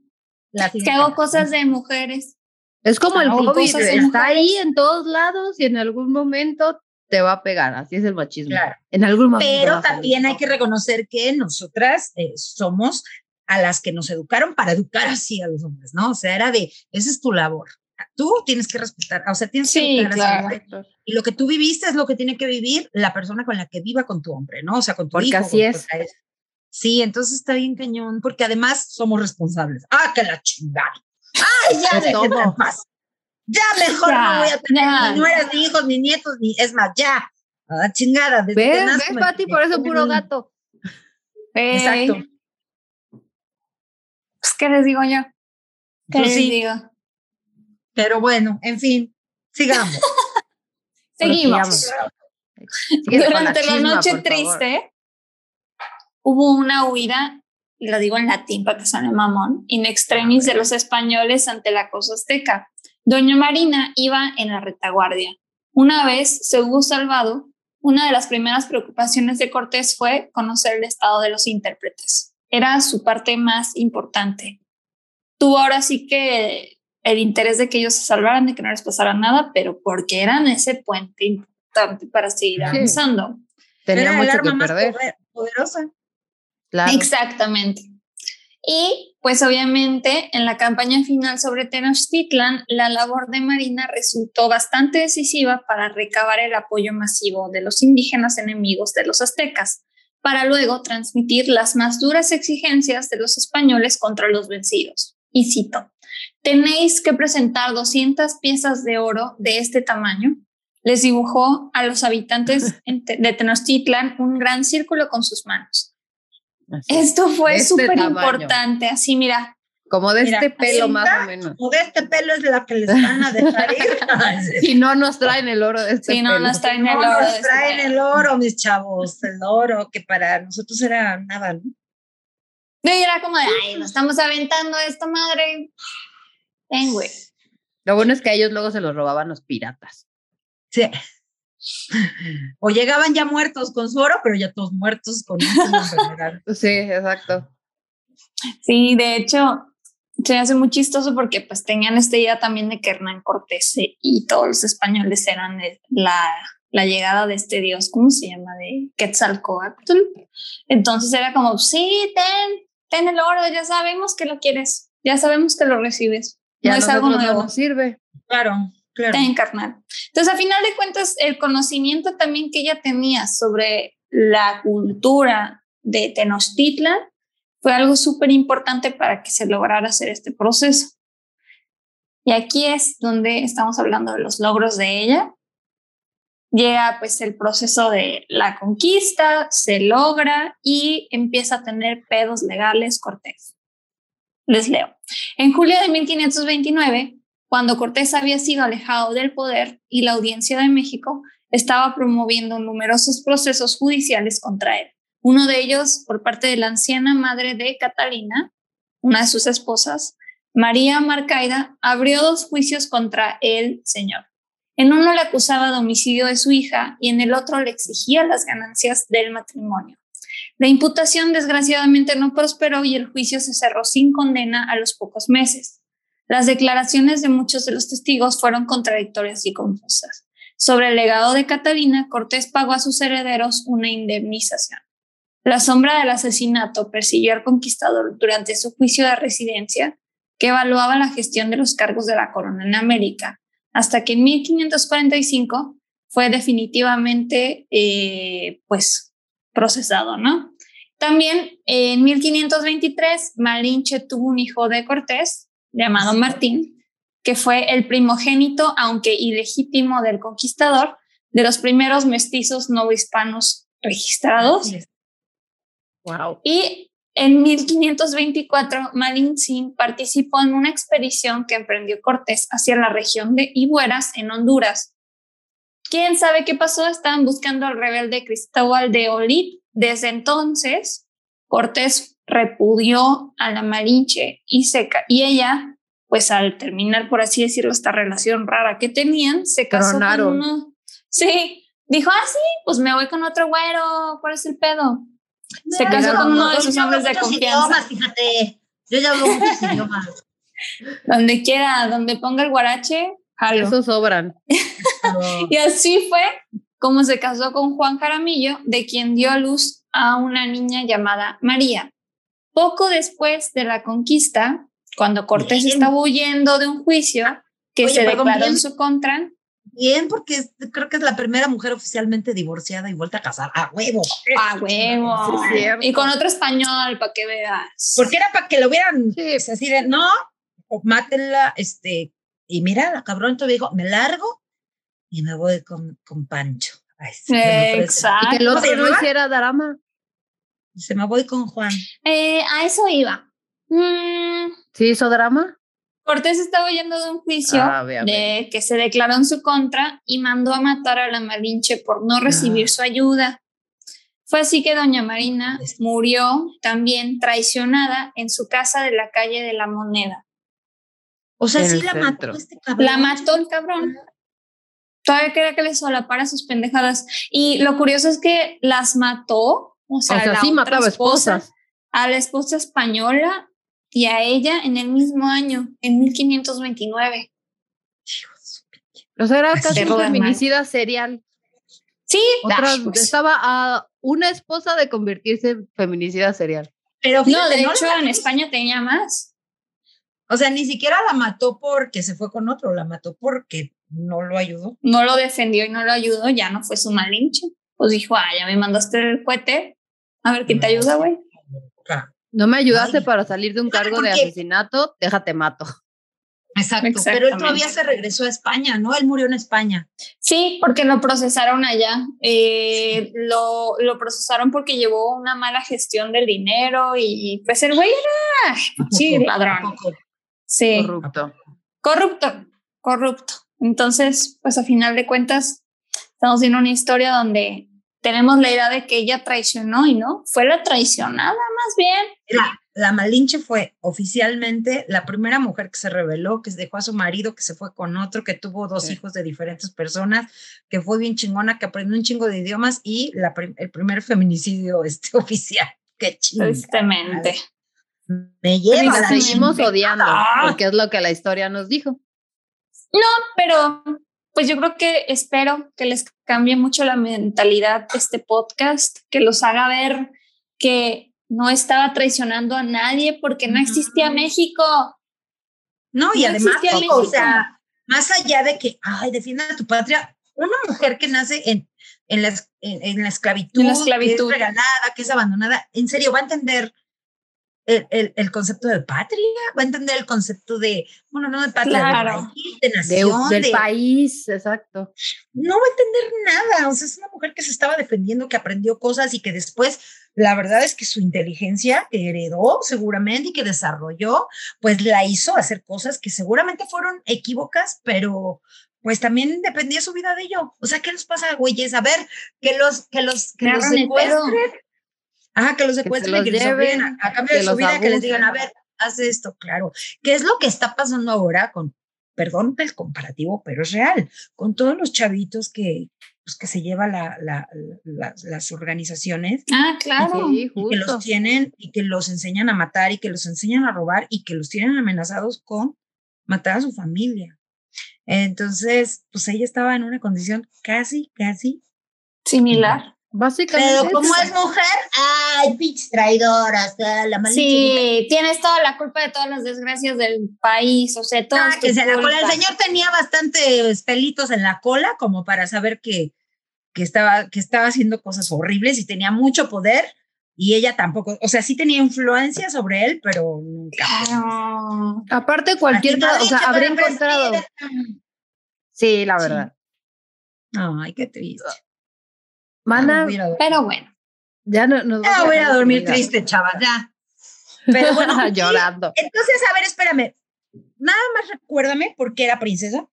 Speaker 3: que hago cosas de mujeres.
Speaker 1: Es como el COVID, está ahí en todos lados y en algún momento te va a pegar, así es el machismo. Claro. En algún momento.
Speaker 2: Pero también hay que reconocer que nosotras eh, somos a las que nos educaron para educar así a los hombres, ¿no? O sea, era de, esa es tu labor. Tú tienes que respetar, o sea, tienes que respetar claro. Y lo que tú viviste es lo que tiene que vivir la persona con la que viva con tu hombre, ¿no? O sea, con tu
Speaker 1: porque
Speaker 2: hijo.
Speaker 1: Así es.
Speaker 2: Sí, entonces está bien cañón, porque además somos responsables. ¡Ah, que la chingada! ¡Ay, ya déjenme más! Ya mejor no voy a tener ni nueras, ni hijos, ni nietos, ni es más, ya. Ah, chingada.
Speaker 1: Desde ¿Ves, ves, Pati? Por eso puro gato.
Speaker 2: Exacto.
Speaker 3: Pues, ¿qué les digo yo? ¿Qué les digo?
Speaker 2: Pero bueno, en fin, sigamos.
Speaker 3: Seguimos. Durante la noche triste hubo una huida, y lo digo en latín para que suene mamón, in extremis de los españoles ante la cosa azteca. Doña Marina iba en la retaguardia. Una vez se hubo salvado, una de las primeras preocupaciones de Cortés fue conocer el estado de los intérpretes. Era su parte más importante. Tuvo ahora sí que el interés de que ellos se salvaran, de que no les pasara nada, pero porque eran ese puente importante para seguir avanzando.
Speaker 1: Tenía mucho que perder.
Speaker 2: poderosa.
Speaker 3: Exactamente. Y pues obviamente en la campaña final sobre Tenochtitlan, la labor de Marina resultó bastante decisiva para recabar el apoyo masivo de los indígenas enemigos de los aztecas, para luego transmitir las más duras exigencias de los españoles contra los vencidos. Y cito, tenéis que presentar 200 piezas de oro de este tamaño. Les dibujó a los habitantes de Tenochtitlan un gran círculo con sus manos esto fue súper este importante, así mira.
Speaker 1: Como de este pelo más o menos.
Speaker 2: Como de este pelo es la que les van a dejar ir.
Speaker 1: si no nos traen el oro de este
Speaker 3: Si no nos traen el
Speaker 2: oro.
Speaker 3: No
Speaker 2: nos este traen el oro, mis chavos, el oro, que para nosotros era nada, ¿no?
Speaker 3: Y era como de, ay, nos estamos aventando esta madre. Ven, güey.
Speaker 1: Lo bueno es que a ellos luego se los robaban los piratas.
Speaker 2: Sí. O llegaban ya muertos con su oro, pero ya todos muertos con
Speaker 1: Sí, exacto.
Speaker 3: Sí, de hecho, se hace muy chistoso porque pues tenían esta idea también de que Hernán Cortés y todos los españoles eran la, la llegada de este dios, ¿cómo se llama? De Quetzalcoatl. Entonces era como, sí, ten, ten el oro, ya sabemos que lo quieres, ya sabemos que lo recibes.
Speaker 1: Ya
Speaker 3: no es algo nuevo.
Speaker 1: No sirve.
Speaker 2: Claro. Claro.
Speaker 3: encarnar. Entonces, a final de cuentas, el conocimiento también que ella tenía sobre la cultura de Tenochtitlan fue algo súper importante para que se lograra hacer este proceso. Y aquí es donde estamos hablando de los logros de ella. Llega pues el proceso de la conquista, se logra y empieza a tener pedos legales Cortés. Les leo. En julio de 1529, cuando Cortés había sido alejado del poder y la audiencia de México estaba promoviendo numerosos procesos judiciales contra él. Uno de ellos por parte de la anciana madre de Catalina, una de sus esposas, María Marcaida, abrió dos juicios contra el señor. En uno le acusaba de homicidio de su hija y en el otro le exigía las ganancias del matrimonio. La imputación desgraciadamente no prosperó y el juicio se cerró sin condena a los pocos meses. Las declaraciones de muchos de los testigos fueron contradictorias y confusas. Sobre el legado de Catalina, Cortés pagó a sus herederos una indemnización. La sombra del asesinato persiguió al conquistador durante su juicio de residencia, que evaluaba la gestión de los cargos de la corona en América, hasta que en 1545 fue definitivamente eh, pues procesado, ¿no? También en 1523 Malinche tuvo un hijo de Cortés llamado Martín, que fue el primogénito, aunque ilegítimo, del conquistador, de los primeros mestizos novohispanos registrados.
Speaker 1: Wow.
Speaker 3: Y en 1524, Malintzin participó en una expedición que emprendió Cortés hacia la región de Ibueras, en Honduras. ¿Quién sabe qué pasó? Estaban buscando al rebelde Cristóbal de Olid. Desde entonces, Cortés repudió a la Malinche y, seca y ella, pues al terminar, por así decirlo, esta relación rara que tenían, se casó con uno. Sí, dijo, ah, sí, pues me voy con otro güero, ¿cuál es el pedo? Se casó con uno de sus hombres de confianza.
Speaker 2: Idiomas, fíjate. Yo ya hablo muchos idiomas.
Speaker 3: Donde quiera, donde ponga el guarache, jalo.
Speaker 1: Esos sobran.
Speaker 3: y así fue como se casó con Juan Jaramillo, de quien dio a luz a una niña llamada María. Poco después de la conquista, cuando Cortés estaba huyendo de un juicio que
Speaker 2: Oye,
Speaker 3: se
Speaker 2: perdón,
Speaker 3: declaró en
Speaker 2: bien.
Speaker 3: su contra,
Speaker 2: Bien, porque es- creo que es la primera mujer oficialmente divorciada y vuelta a casar. ¡A huevo!
Speaker 3: a huevo.
Speaker 1: Sí,
Speaker 3: y con otro español, para que veas.
Speaker 2: Porque era para que lo hubieran
Speaker 1: Sí.
Speaker 2: pues, así de, no, o mátenla, este, y mira, la cabrón todavía dijo, me largo y me voy con, con Pancho. Ay, sí.
Speaker 3: Exacto.
Speaker 1: Y que el
Speaker 2: ¿Cómo se
Speaker 1: otro no hiciera drama.
Speaker 2: Se me voy con Juan.
Speaker 3: Eh, a eso iba. Mm,
Speaker 1: ¿Sí hizo drama?
Speaker 3: Cortés estaba huyendo de un juicio
Speaker 1: Ah,
Speaker 3: de que se declaró en su contra y mandó a matar a la Malinche por no recibir
Speaker 2: Ah.
Speaker 3: su ayuda. Fue así que doña Marina
Speaker 2: Es-
Speaker 3: murió también traicionada en su casa de la calle de la Moneda.
Speaker 2: O sea, sí la
Speaker 1: centro.
Speaker 2: mató este cabrón.
Speaker 3: La mató el cabrón. Todavía quería que le solapara sus pendejadas. Y lo curioso es que las mató, o sea,
Speaker 1: o sea,
Speaker 3: la
Speaker 1: sí
Speaker 3: otra
Speaker 1: mataba
Speaker 3: esposa,
Speaker 1: esposas.
Speaker 3: a la esposa española y a ella en el mismo año, en 1529.
Speaker 1: O sea, era casi un feminicida serial.
Speaker 3: Sí,
Speaker 1: Otra,
Speaker 3: ay, pues.
Speaker 1: Estaba a una esposa de convertirse en feminicida serial.
Speaker 2: Pero
Speaker 3: No,
Speaker 2: fíjate,
Speaker 3: de
Speaker 2: no
Speaker 3: hecho en España tenía más.
Speaker 2: O sea, ni siquiera la mató porque se fue con otro, la mató porque no lo ayudó.
Speaker 3: No lo defendió y no lo ayudó, ya no fue su malinche. Pues dijo, ah, ya me mandaste el cohete. A ver quién te ayuda, güey.
Speaker 1: No me ayudaste
Speaker 2: Ay.
Speaker 1: para salir de un
Speaker 2: ¿Sabe
Speaker 1: cargo de asesinato, déjate mato.
Speaker 2: Exacto. Pero él todavía se regresó a España, ¿no? Él murió en España.
Speaker 3: Sí, porque lo procesaron allá. Eh, lo, lo procesaron porque llevó una mala gestión del dinero y pues el güey era sí,
Speaker 2: Poco,
Speaker 3: ladrón. Sí,
Speaker 1: Corrupto.
Speaker 3: corrupto, corrupto. Entonces, pues a final de cuentas, estamos viendo una historia donde tenemos la idea de que ella traicionó y no, fue la traicionada más bien.
Speaker 2: La, la Malinche fue oficialmente la primera mujer que se reveló, que dejó a su marido, que se fue con otro, que tuvo dos
Speaker 1: Sí.
Speaker 2: hijos de diferentes personas, que fue bien chingona, que aprendió un chingo de idiomas y la prim- el primer feminicidio este, oficial. Qué chingada.
Speaker 3: Tristemente.
Speaker 2: Me lleva
Speaker 1: la seguimos odiando, porque es lo que la historia nos dijo.
Speaker 3: Pero pues yo creo que espero que les cambie mucho la mentalidad este podcast, que los haga ver que no estaba traicionando a nadie porque no existía. México.
Speaker 2: No, y
Speaker 3: No
Speaker 2: además, o sea, más allá de que, ay, defienda a tu patria, una mujer que nace en, en, la, en, en la esclavitud,
Speaker 3: En la esclavitud.
Speaker 2: que es regalada, que es abandonada, en serio, va a entender el, el, el concepto de patria, va a entender el concepto de, bueno, no de patria,
Speaker 3: Claro.
Speaker 2: de, país, de
Speaker 1: De-
Speaker 2: nación,
Speaker 1: del
Speaker 2: de-
Speaker 1: país, exacto.
Speaker 2: no va a entender nada, o sea, es una mujer que se estaba defendiendo, que aprendió cosas y que después, la verdad es que su inteligencia que heredó seguramente y que desarrolló, pues la hizo hacer cosas que seguramente fueron equívocas, pero pues también dependía su vida de ello. O sea, ¿qué nos pasa, güeyes? A ver, que los, que los, que los secuestren. Ajá, que los
Speaker 1: se
Speaker 2: secuestren
Speaker 1: los
Speaker 2: y que les
Speaker 1: lleven,
Speaker 2: obliguen a, a cambio
Speaker 1: que
Speaker 2: de su
Speaker 1: los
Speaker 2: vida, que les digan, a ver, haz esto, claro. ¿Qué es lo que está pasando ahora con, perdón el comparativo, pero es real, con todos los chavitos que, pues, que se lleva la, la- la- las organizaciones
Speaker 3: Ah, claro.
Speaker 1: Sí,
Speaker 2: y que los tienen y que los enseñan a matar y que los enseñan a robar y que los tienen amenazados con matar a su familia. Entonces, pues ella estaba en una condición casi, casi
Speaker 3: similar.
Speaker 1: Básicamente.
Speaker 2: Pero como es mujer, ay, pitch traidoras, la maldita.
Speaker 3: Sí, tienes toda la culpa de todas las desgracias del país, o sea, todo.
Speaker 2: Ah, que se la cola. El señor tenía bastantes pelitos en la cola como para saber que, que, estaba, que estaba haciendo cosas horribles y tenía mucho poder y ella tampoco, o sea, sí tenía influencia sobre él, pero nunca.
Speaker 3: Claro.
Speaker 1: Aparte, cualquier.
Speaker 2: Así,
Speaker 1: o sea,
Speaker 2: "Dicho,
Speaker 1: habría encontrado.
Speaker 2: presidenta".
Speaker 1: Sí, la verdad.
Speaker 2: Ay, qué triste.
Speaker 1: Mana,
Speaker 2: Ah, a a.
Speaker 3: Pero bueno,
Speaker 1: ya no nos
Speaker 2: Ya
Speaker 1: vamos
Speaker 2: voy a
Speaker 1: dejar
Speaker 2: dormir triste, chavas, ya. Pero bueno,
Speaker 1: llorando.
Speaker 2: entonces, a ver, espérame. Nada más recuérdame por qué era princesa.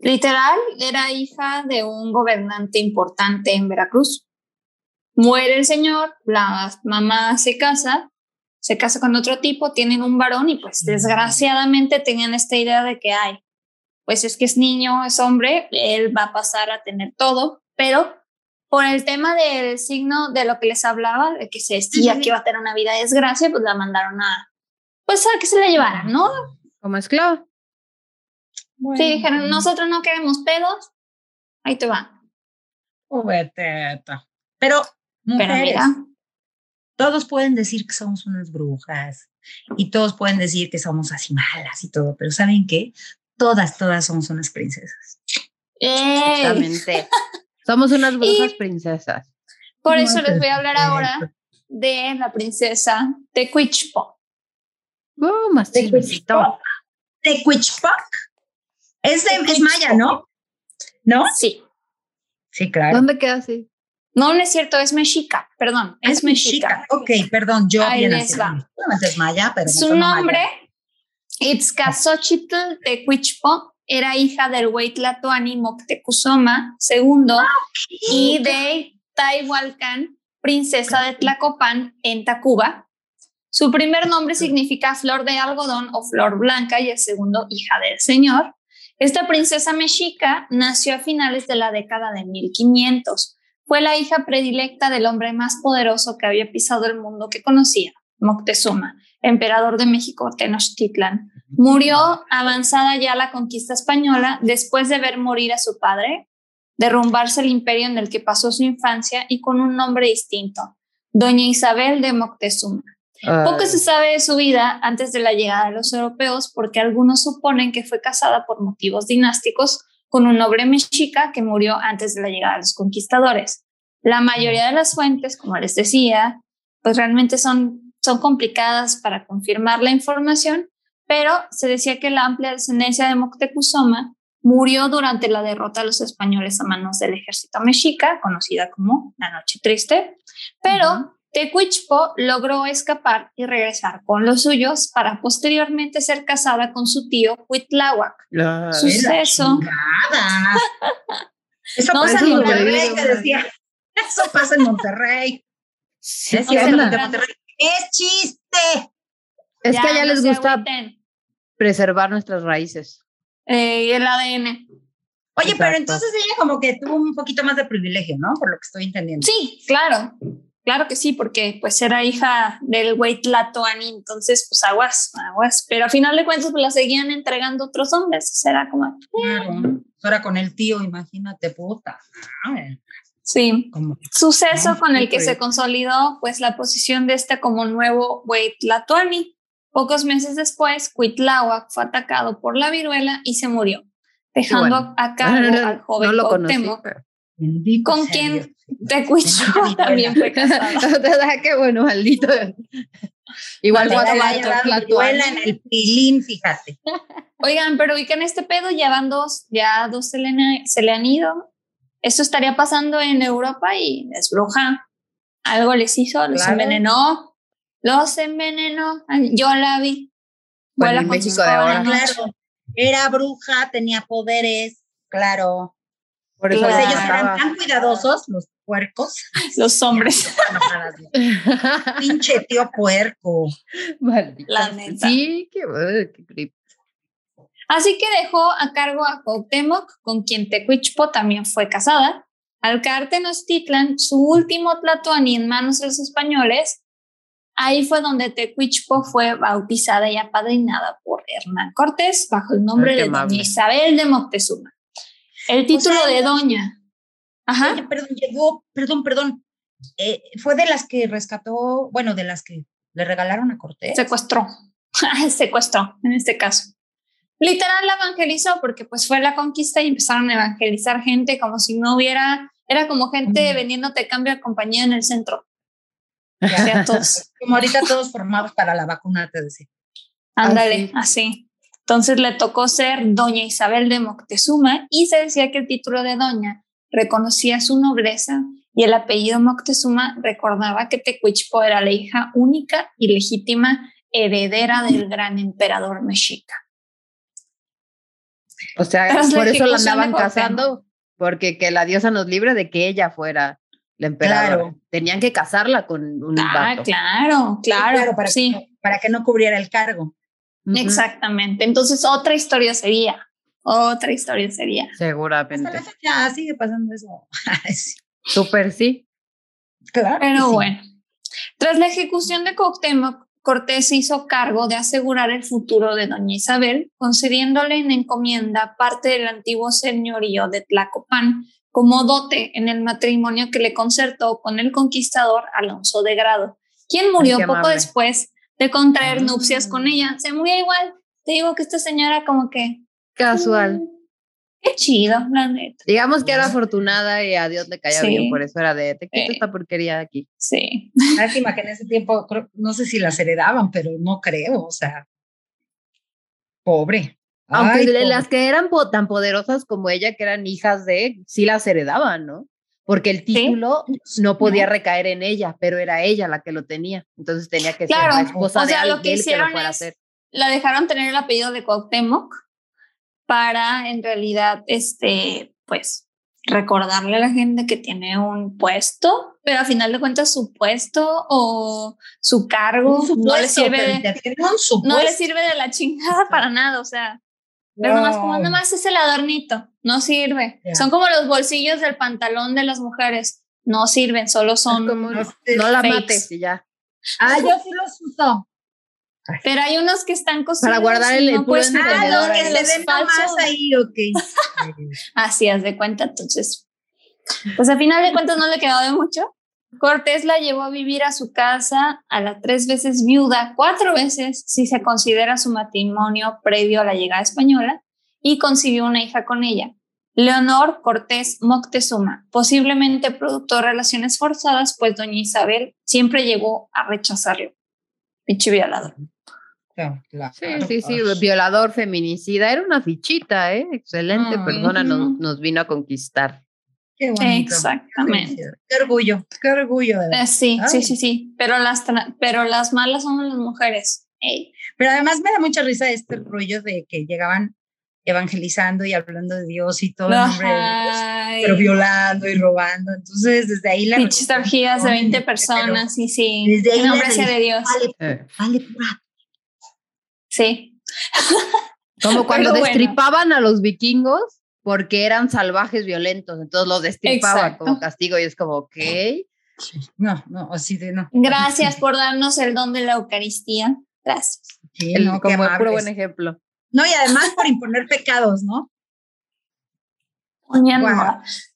Speaker 3: literal, era hija de un gobernante importante en Veracruz. Muere el señor, la mamá se casa, se casa con otro tipo, tienen un varón y pues desgraciadamente tenían esta idea de que hay, pues es que es niño, es hombre, él va a pasar a tener todo, pero por el tema del signo de lo que les hablaba, de que se decía que iba a tener una vida de desgracia, pues la mandaron a, pues a que se la llevaran, ¿no?
Speaker 1: Como esclavo.
Speaker 3: Sí, dijeron, nosotros no queremos pedos, ahí te va.
Speaker 2: Pobreteta. Pero,
Speaker 3: Pero
Speaker 2: mujeres,
Speaker 3: mira,
Speaker 2: todos pueden decir que somos unas brujas y todos pueden decir que somos así malas y todo, pero ¿saben qué? Todas, todas somos unas princesas.
Speaker 3: ¡ey!
Speaker 1: Exactamente. Somos unas brujas
Speaker 3: Y-
Speaker 1: princesas.
Speaker 3: por
Speaker 2: No,
Speaker 3: eso les voy a hablar ahora de la princesa Tecuichpo.
Speaker 1: Uh, más
Speaker 2: De
Speaker 1: chismecito.
Speaker 2: Tecuichpoc. Es, de, es maya, ¿no? ¿No?
Speaker 3: Sí.
Speaker 2: Sí, claro.
Speaker 1: ¿Dónde queda así?
Speaker 3: No, no es cierto, es mexica, perdón, es, mexica.
Speaker 2: Ok, perdón, yo
Speaker 3: Ahí
Speaker 2: bien
Speaker 3: les va.
Speaker 2: Solamente es maya, pero
Speaker 3: Su nombre, Itzcazochitl Tecuichpo, era hija del güey Tlatoani Moctezuma II y de Taihualcan, princesa de Tlacopan en Tacuba. Su primer nombre significa flor de algodón o flor blanca y el segundo hija del señor. Esta princesa mexica nació a finales de la década de 1500. Fue la hija predilecta del hombre más poderoso que había pisado el mundo que conocía, Moctezuma, emperador de México, Tenochtitlan. Murió avanzada ya la conquista española después de ver morir a su padre, derrumbarse el imperio en el que pasó su infancia y con un nombre distinto, Doña Isabel de Moctezuma. Poco se sabe de su vida antes de la llegada de los europeos porque algunos suponen que fue casada por motivos dinásticos con un noble mexica que murió antes de la llegada de los conquistadores. La mayoría de las fuentes, como les decía, pues realmente son, son complicadas para confirmar la información, pero se decía que la amplia descendencia de Moctezuma murió durante la derrota de los españoles a manos del ejército mexica, conocida como la Noche Triste, pero Tecuichpo logró escapar y regresar con los suyos para posteriormente ser casada con su tío Huitláhuac.
Speaker 1: La-
Speaker 3: Suceso.
Speaker 2: Eso
Speaker 3: No,
Speaker 2: pasa en Monterrey, te decía. Eso pasa en Monterrey.
Speaker 1: Sí,
Speaker 2: Es cierto, de. Monterrey. Es chiste.
Speaker 1: Es
Speaker 3: Ya,
Speaker 1: que a ella
Speaker 3: no
Speaker 1: les gusta
Speaker 3: agüiten.
Speaker 1: preservar nuestras raíces.
Speaker 3: Eh, y el ADN.
Speaker 2: Oye, pero
Speaker 1: Exacto.
Speaker 2: entonces ella como que tuvo un poquito más de privilegio, ¿no? Por lo que estoy entendiendo.
Speaker 3: Sí, claro. Claro que sí, porque pues era hija del güey Tlatoani, entonces pues aguas, aguas. Pero a final de cuentas pues la seguían entregando otros hombres. Será como,
Speaker 2: Claro. Ahora con el tío, imagínate, puta.
Speaker 3: Sí.
Speaker 2: Como
Speaker 3: Suceso con el que se consolidó pues la posición de este como nuevo Huitlatoani. Pocos meses después, Cuitláhuac fue atacado por la viruela y se murió, dejando
Speaker 1: bueno.
Speaker 3: a cargo al joven
Speaker 1: no lo conocí.
Speaker 3: Cuauhtémoc,
Speaker 1: pero-
Speaker 2: bendito
Speaker 3: con quien
Speaker 2: Dios.
Speaker 3: Tecuichpo
Speaker 2: Bendita
Speaker 3: también fue casada.
Speaker 1: O sea, qué bueno, maldito. Igual
Speaker 2: le
Speaker 1: va
Speaker 2: haya dado
Speaker 1: la
Speaker 2: viruela en el pilín, fíjate.
Speaker 3: Oigan, pero ubican este pedo, ya van dos, ya dos se le, han- se le han ido. Esto estaría pasando en Europa y es bruja. Algo les hizo, los
Speaker 1: Claro.
Speaker 3: envenenó. Los envenenó. Yo la vi.
Speaker 1: Bueno, en México de ahora.
Speaker 2: Claro. Era bruja, tenía poderes, claro.
Speaker 1: Por eso
Speaker 2: Pues
Speaker 3: Claro.
Speaker 2: ellos eran tan cuidadosos, los puercos.
Speaker 3: Los hombres.
Speaker 2: Pinche tío puerco.
Speaker 1: Maldita
Speaker 3: La neta.
Speaker 1: Sí, qué, qué creepy.
Speaker 3: Así que dejó a cargo a Cuauhtémoc, con quien Tecuichpo también fue casada. Al caer Tenochtitlan, su último Tlatoani en manos de los españoles, Ahí fue donde Tecuichpo fue bautizada y apadrinada por Hernán Cortés bajo el nombre de Doña Isabel de Moctezuma. El título de Doña.
Speaker 2: Ajá. perdón, llegó, perdón, perdón. Eh, fue de las que rescató, bueno, de las que le regalaron a Cortés.
Speaker 3: Secuestró. Secuestró, en este caso. Literal la evangelizó porque pues fue la conquista y empezaron a evangelizar gente como si no hubiera, era como gente vendiéndote cambio de compañía en el centro.
Speaker 2: todos. Como ahorita todos formados para la vacuna, te decía.
Speaker 3: Ándale, así. Entonces le tocó ser doña Isabel de Moctezuma y se decía que el título de doña reconocía su nobleza y el apellido Moctezuma recordaba que Tecuichpo era la hija única y legítima heredera del gran emperador mexica.
Speaker 1: O sea, por eso la andaban casando, porque que la diosa nos libre de que ella fuera la emperadora. Tenían que casarla con un
Speaker 3: ah, Claro, claro,
Speaker 2: para, Que, para que no cubriera el cargo.
Speaker 3: Exactamente. Entonces, otra historia sería. Otra historia sería.
Speaker 1: Seguramente.
Speaker 2: Ya sigue pasando eso.
Speaker 1: Súper sí.
Speaker 3: Claro. Pero bueno. Tras la ejecución de Cuauhtémoc, Cortés hizo cargo de asegurar el futuro de doña Isabel, concediéndole en encomienda parte del antiguo señorío de Tlacopan como dote en el matrimonio que le concertó con el conquistador Alonso de Grado, quien murió poco después de contraer nupcias con ella. Se murió igual. Te digo que esta señora como que...
Speaker 1: Casual. Mm,
Speaker 3: qué chido, la neta.
Speaker 1: Digamos que era afortunada y a Dios le caía bien, por eso era de, te quito esta porquería de aquí.
Speaker 3: Sí.
Speaker 2: Lástima que en ese tiempo, no sé si las heredaban, pero no creo, o sea, pobre.
Speaker 1: Aunque las que eran tan poderosas como ella, que eran hijas de, sí las heredaban, ¿no? Porque el título no podía recaer en ella, pero era ella la que lo tenía. Entonces tenía que ser la esposa de alguien que, lo fuera a hacer.
Speaker 3: La dejaron tener el apellido de Cuauhtémoc para en realidad, este, pues, recordarle a la gente que tiene un puesto, pero a final de cuentas su puesto o su cargo no le sirve de, no le sirve de la chingada para nada, o sea, pero nomás como nomás es el adornito, no sirve. Son como los bolsillos del pantalón de las mujeres, no sirven, solo son
Speaker 1: como, no, la mates y ya.
Speaker 2: Ah, yo sí los uso.
Speaker 3: Pero hay unos que están cosidos.
Speaker 1: Para guardar el,
Speaker 3: no puedes
Speaker 2: ah, que se más ahí, ok.
Speaker 3: Así, haz de cuenta, entonces. Pues al final de cuentas no le quedó de mucho. Cortés la llevó a vivir a su casa a la tres veces viuda, cuatro veces si se considera su matrimonio previo a la llegada española, y concibió una hija con ella, Leonor Cortés Moctezuma, posiblemente producto de relaciones forzadas, pues doña Isabel siempre llegó a rechazarlo. Pinche violador.
Speaker 1: Sí, sí, sí, violador, feminicida, era una fichita, ¿eh? Excelente persona, nos, nos vino a conquistar.
Speaker 3: Exactamente.
Speaker 2: Qué orgullo, qué orgullo.
Speaker 3: Eh, sí, sí, sí, sí. Pero las, pero las malas son las mujeres.
Speaker 2: Pero además me da mucha risa este rollo de que llegaban evangelizando y hablando de Dios y todo el nombre de Dios, pero violando y robando. Entonces, desde ahí la.
Speaker 3: Pinches orgías de 20 personas, sí, sí. Desde ahí nombre sea de Dios.
Speaker 2: Vale, vale,
Speaker 3: Sí.
Speaker 1: Como cuando destripaban a los vikingos porque eran salvajes violentos, entonces los destripaban como castigo y es como, ok.
Speaker 2: No, no, así de no.
Speaker 3: Gracias por darnos el don de la Eucaristía. Gracias.
Speaker 1: como puro buen ejemplo.
Speaker 2: No, y además por imponer pecados, ¿no?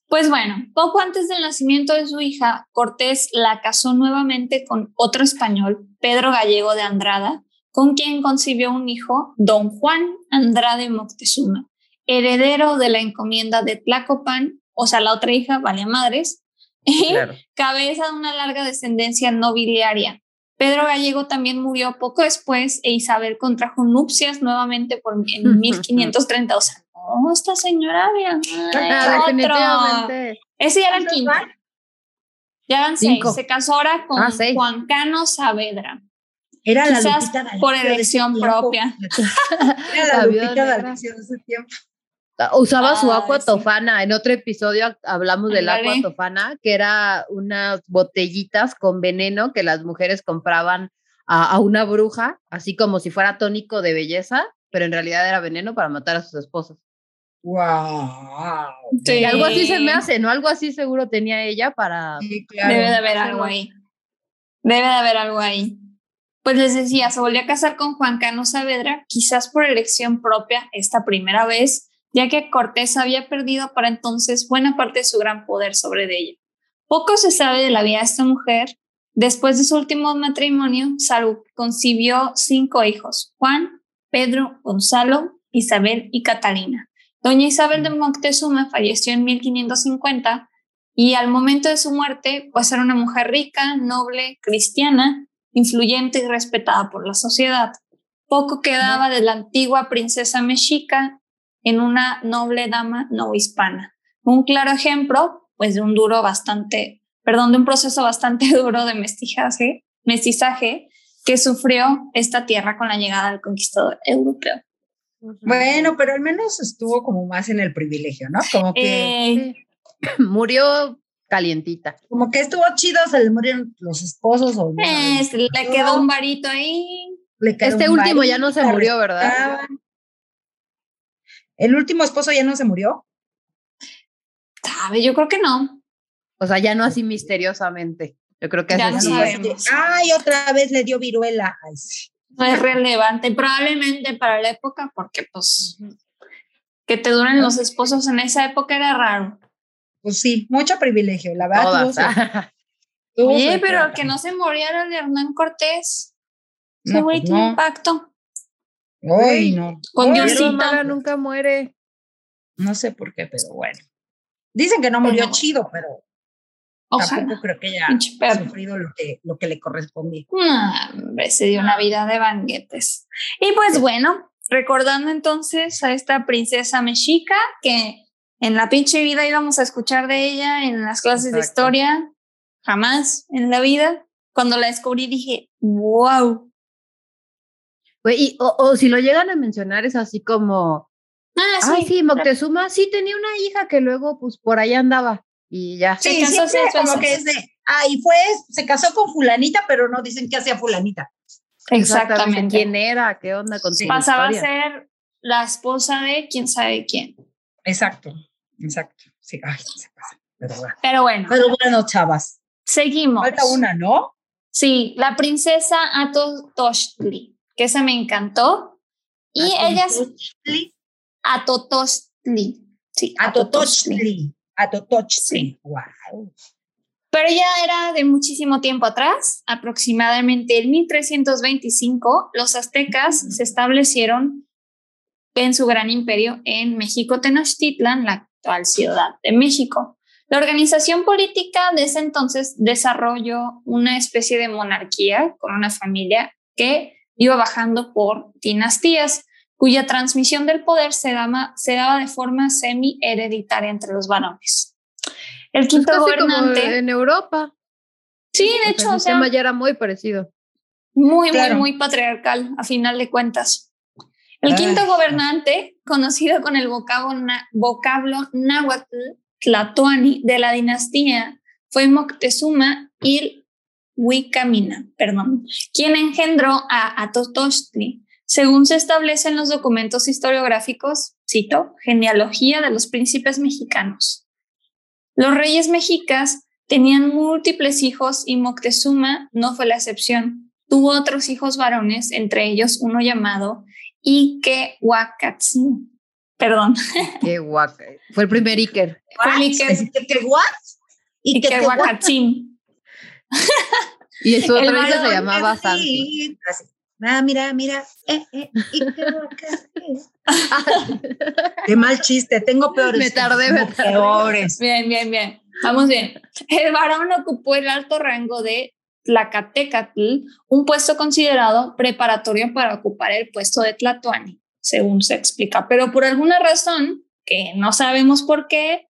Speaker 3: Pues bueno, poco antes del nacimiento de su hija, Cortés la casó nuevamente con otro español, Pedro Gallego de Andrada, con quien concibió un hijo, don Juan Andrade Moctezuma heredero de la encomienda de Tlacopan, o sea, la otra hija, valía madres, y cabeza de una larga descendencia nobiliaria. Pedro Gallego también murió poco después e Isabel contrajo nupcias nuevamente por, en 1530. O sea, no, esta señora había.
Speaker 1: Ah, definitivamente.
Speaker 3: Ese ya era el quinto. Ya eran seis. Se casó ahora con ah, Juan Cano Saavedra.
Speaker 2: Era
Speaker 3: Quizás la por elección propia.
Speaker 2: Era la Lupita D'Alessio de ese tiempo.
Speaker 1: Usaba su agua tofana. En otro episodio hablamos del agua tofana, que era unas botellitas con veneno que las mujeres compraban a, una bruja, así como si fuera tónico de belleza, pero en realidad era veneno para matar a sus esposos.
Speaker 2: ¡Wow!
Speaker 1: Sí. Algo así se me hace, ¿no? Algo así seguro tenía ella para.
Speaker 3: Debe de haber algo ahí. Debe de haber algo ahí. pues les decía, se volvió a casar con Juan Cano Saavedra, quizás por elección propia esta primera vez, ya que Cortés había perdido para entonces buena parte de su gran poder sobre ella. Poco se sabe de la vida de esta mujer. Después de su último matrimonio, salvo concibió cinco hijos, Juan, Pedro, Gonzalo, Isabel y Catalina. Doña Isabel de Moctezuma falleció en 1550 y al momento de su muerte, pues era una mujer rica, noble, cristiana, influyente y respetada por la sociedad. Poco quedaba de la antigua princesa mexica en una noble dama no hispana. Un claro ejemplo, pues, de un duro bastante, perdón, de un proceso bastante duro de mestizaje, mestizaje que sufrió esta tierra con la llegada del conquistador europeo.
Speaker 2: Bueno, pero al menos estuvo como más en el privilegio, ¿no? Como que
Speaker 1: eh, murió calientita.
Speaker 2: Como que estuvo chido, se le murieron los esposos o
Speaker 3: eh, le quedó un varito ahí.
Speaker 1: este último ya no se murió, ¿verdad?
Speaker 2: ¿El último esposo ya no se murió?
Speaker 3: Sabe, yo creo que no.
Speaker 1: O sea, ya no así misteriosamente. Yo creo que
Speaker 3: ya no sabemos.
Speaker 2: Ay, otra vez le dio viruela.
Speaker 3: No es relevante, probablemente para la época, porque pues que te duren los esposos en esa época era raro.
Speaker 2: Pues sí, mucho privilegio, la verdad.
Speaker 3: Oye, pero que no se muriera el Hernán Cortés. Ese güey pues tiene impacto.
Speaker 2: Ay, no.
Speaker 3: Con
Speaker 1: Diosito. nunca muere.
Speaker 2: No sé por qué, pero bueno. Dicen que no murió chido, pero tampoco creo que haya sufrido lo que, lo que le correspondía.
Speaker 3: hombre, se dio una vida de banquetes. Y pues bueno, recordando entonces a esta princesa mexica que en la pinche vida íbamos a escuchar de ella en las clases de historia, jamás en la vida. Cuando la descubrí dije, wow.
Speaker 1: Y, o, si lo llegan a mencionar es así como,
Speaker 3: ah,
Speaker 1: sí, sí, Moctezuma sí tenía una hija que luego pues por ahí andaba y ya.
Speaker 2: Sí, sí como que es de, ah, y fue, se casó con fulanita, pero no dicen qué hacía fulanita.
Speaker 3: Exactamente.
Speaker 1: ¿Quién era? ¿Qué onda con su
Speaker 3: Pasaba a ser la esposa de quién sabe quién.
Speaker 2: Exacto. Exacto. Sí, ay, se pasa. Pero bueno.
Speaker 3: Pero bueno.
Speaker 2: Pero bueno, chavas.
Speaker 3: Seguimos.
Speaker 2: Falta una, ¿no?
Speaker 3: Sí, la princesa Atotochtli, que esa me encantó. Y ella es Atotochtli. Sí,
Speaker 2: Atotochtli. Atotochtli. Wow.
Speaker 3: Pero ya era de muchísimo tiempo atrás, aproximadamente en 1325, los aztecas se establecieron en su gran imperio en México Tenochtitlan, la actual Ciudad de México. La organización política de ese entonces desarrolló una especie de monarquía con una familia que iba bajando por dinastías, cuya transmisión del poder se daba, se daba de forma semi-hereditaria entre los varones. El pues quinto gobernante.
Speaker 1: en Europa.
Speaker 3: Sí, de hecho,
Speaker 1: el tema ya era muy parecido.
Speaker 3: Muy, muy, muy patriarcal, a final de cuentas. El quinto gobernante, conocido con el vocablo, vocablo náhuatl tlatoani de la dinastía, fue Moctezuma Huicamina, perdón, quien engendró a Atotochtli. Según se establece en los documentos historiográficos, cito, genealogía de los príncipes mexicanos. Los reyes mexicas tenían múltiples hijos y Moctezuma no fue la excepción. Tuvo otros hijos varones, entre ellos uno llamado Ikehuacatzin. Perdón.
Speaker 1: Fue el primer Iker.
Speaker 3: Fue el Iker. Ikehuacatzin.
Speaker 1: Y su otro hijo se llamaba Santi.
Speaker 2: Ah, mira, mira. Eh, eh, Qué mal chiste. Tengo peores.
Speaker 1: Me tardé, me tardé.
Speaker 2: Peores.
Speaker 3: Bien, bien, bien. Vamos bien. El varón ocupó el alto rango de Tlacatecatl, un puesto considerado preparatorio para ocupar el puesto de Tlatuani, según se explica. Pero por alguna razón, que no sabemos por qué,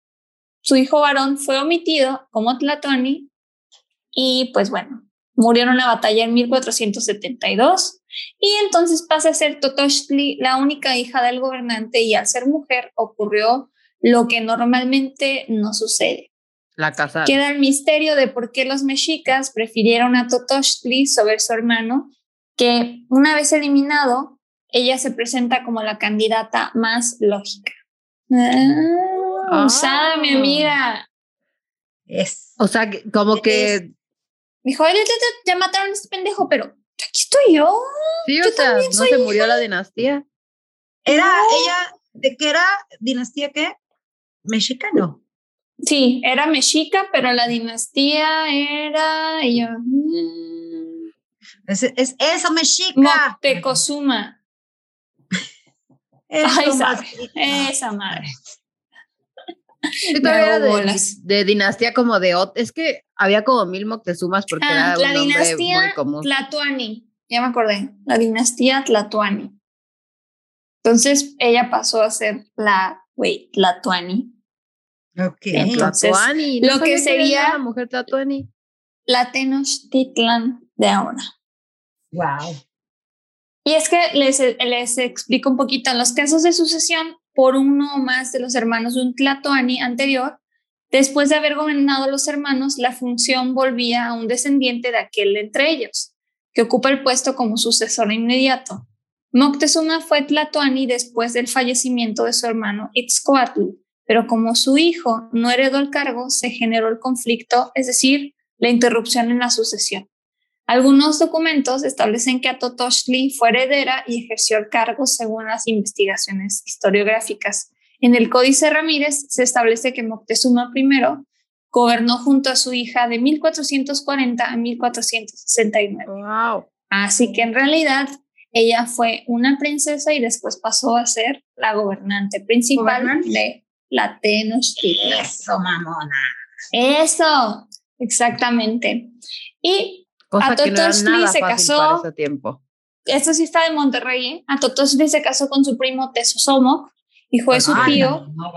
Speaker 3: su hijo varón fue omitido como Tlatuani y pues bueno, murió en una batalla en 1472 y entonces pasa a ser Totochtli la única hija del gobernante y al ser mujer ocurrió lo que normalmente no sucede.
Speaker 1: La casa.
Speaker 3: Queda el misterio de por qué los mexicas prefirieron a Totochtli sobre su hermano, que una vez eliminado, ella se presenta como la candidata más lógica. Ah, usada, mi amiga.
Speaker 2: Es.
Speaker 1: O sea, como que.
Speaker 3: Dijo, ya, mataron a este pendejo, pero aquí estoy yo.
Speaker 1: Sí,
Speaker 3: Yo
Speaker 1: o sea,
Speaker 3: también
Speaker 1: no se murió
Speaker 3: hija.
Speaker 1: la dinastía.
Speaker 2: Era
Speaker 3: No.
Speaker 2: ella, ¿de qué era? ¿Dinastía qué? Mexicano.
Speaker 3: Sí, era mexica, pero la dinastía era. y yo, mm,
Speaker 2: Es, es eso, mexica.
Speaker 3: Moctezuma. Ay, sabe. Esa madre.
Speaker 1: Sí,
Speaker 3: Me
Speaker 1: todavía era
Speaker 3: hago
Speaker 1: de,
Speaker 3: bolas.
Speaker 1: de dinastía como de Ot. Es que había como mil Moctezumas porque
Speaker 3: Ah,
Speaker 1: era
Speaker 3: la
Speaker 1: un nombre
Speaker 3: dinastía
Speaker 1: muy común.
Speaker 3: Tlatuani. Ya me acordé. La dinastía Tlatuani. Entonces ella pasó a ser la, güey, Tlatuani.
Speaker 2: Ok.
Speaker 3: Entonces,
Speaker 1: Tlatoani.
Speaker 3: lo que sería-
Speaker 1: la mujer Tlatoani.
Speaker 3: La Tenochtitlan de ahora.
Speaker 2: Wow.
Speaker 3: Y es que les, les explico un poquito. En los casos de sucesión por uno o más de los hermanos de un Tlatoani anterior, después de haber gobernado los hermanos, la función volvía a un descendiente de aquel entre ellos, que ocupa el puesto como sucesor inmediato. Moctezuma fue Tlatoani después del fallecimiento de su hermano Itzcoatl, pero como su hijo no heredó el cargo, se generó el conflicto, es decir, la interrupción en la sucesión. Algunos documentos establecen que Atotoshli fue heredera y ejerció el cargo según las investigaciones historiográficas. En el Códice Ramírez se establece que Moctezuma I gobernó junto a su hija de 1440 a 1469.
Speaker 1: Wow.
Speaker 3: Así que en realidad ella fue una princesa y después pasó a ser la gobernante principal
Speaker 2: Gobernante.
Speaker 3: de la Tenochtitlan.
Speaker 2: Eso, mamona.
Speaker 3: Eso, exactamente. Y
Speaker 1: Cosa que no era
Speaker 3: Atotoxtli
Speaker 1: nada
Speaker 3: se
Speaker 1: fácil
Speaker 3: casó-
Speaker 1: para ese tiempo.
Speaker 3: esto sí está de Monterrey, ¿eh? Atotoxtli se casó con su primo Tezosomoc, hijo de su
Speaker 2: Ay,
Speaker 3: tío,
Speaker 2: no,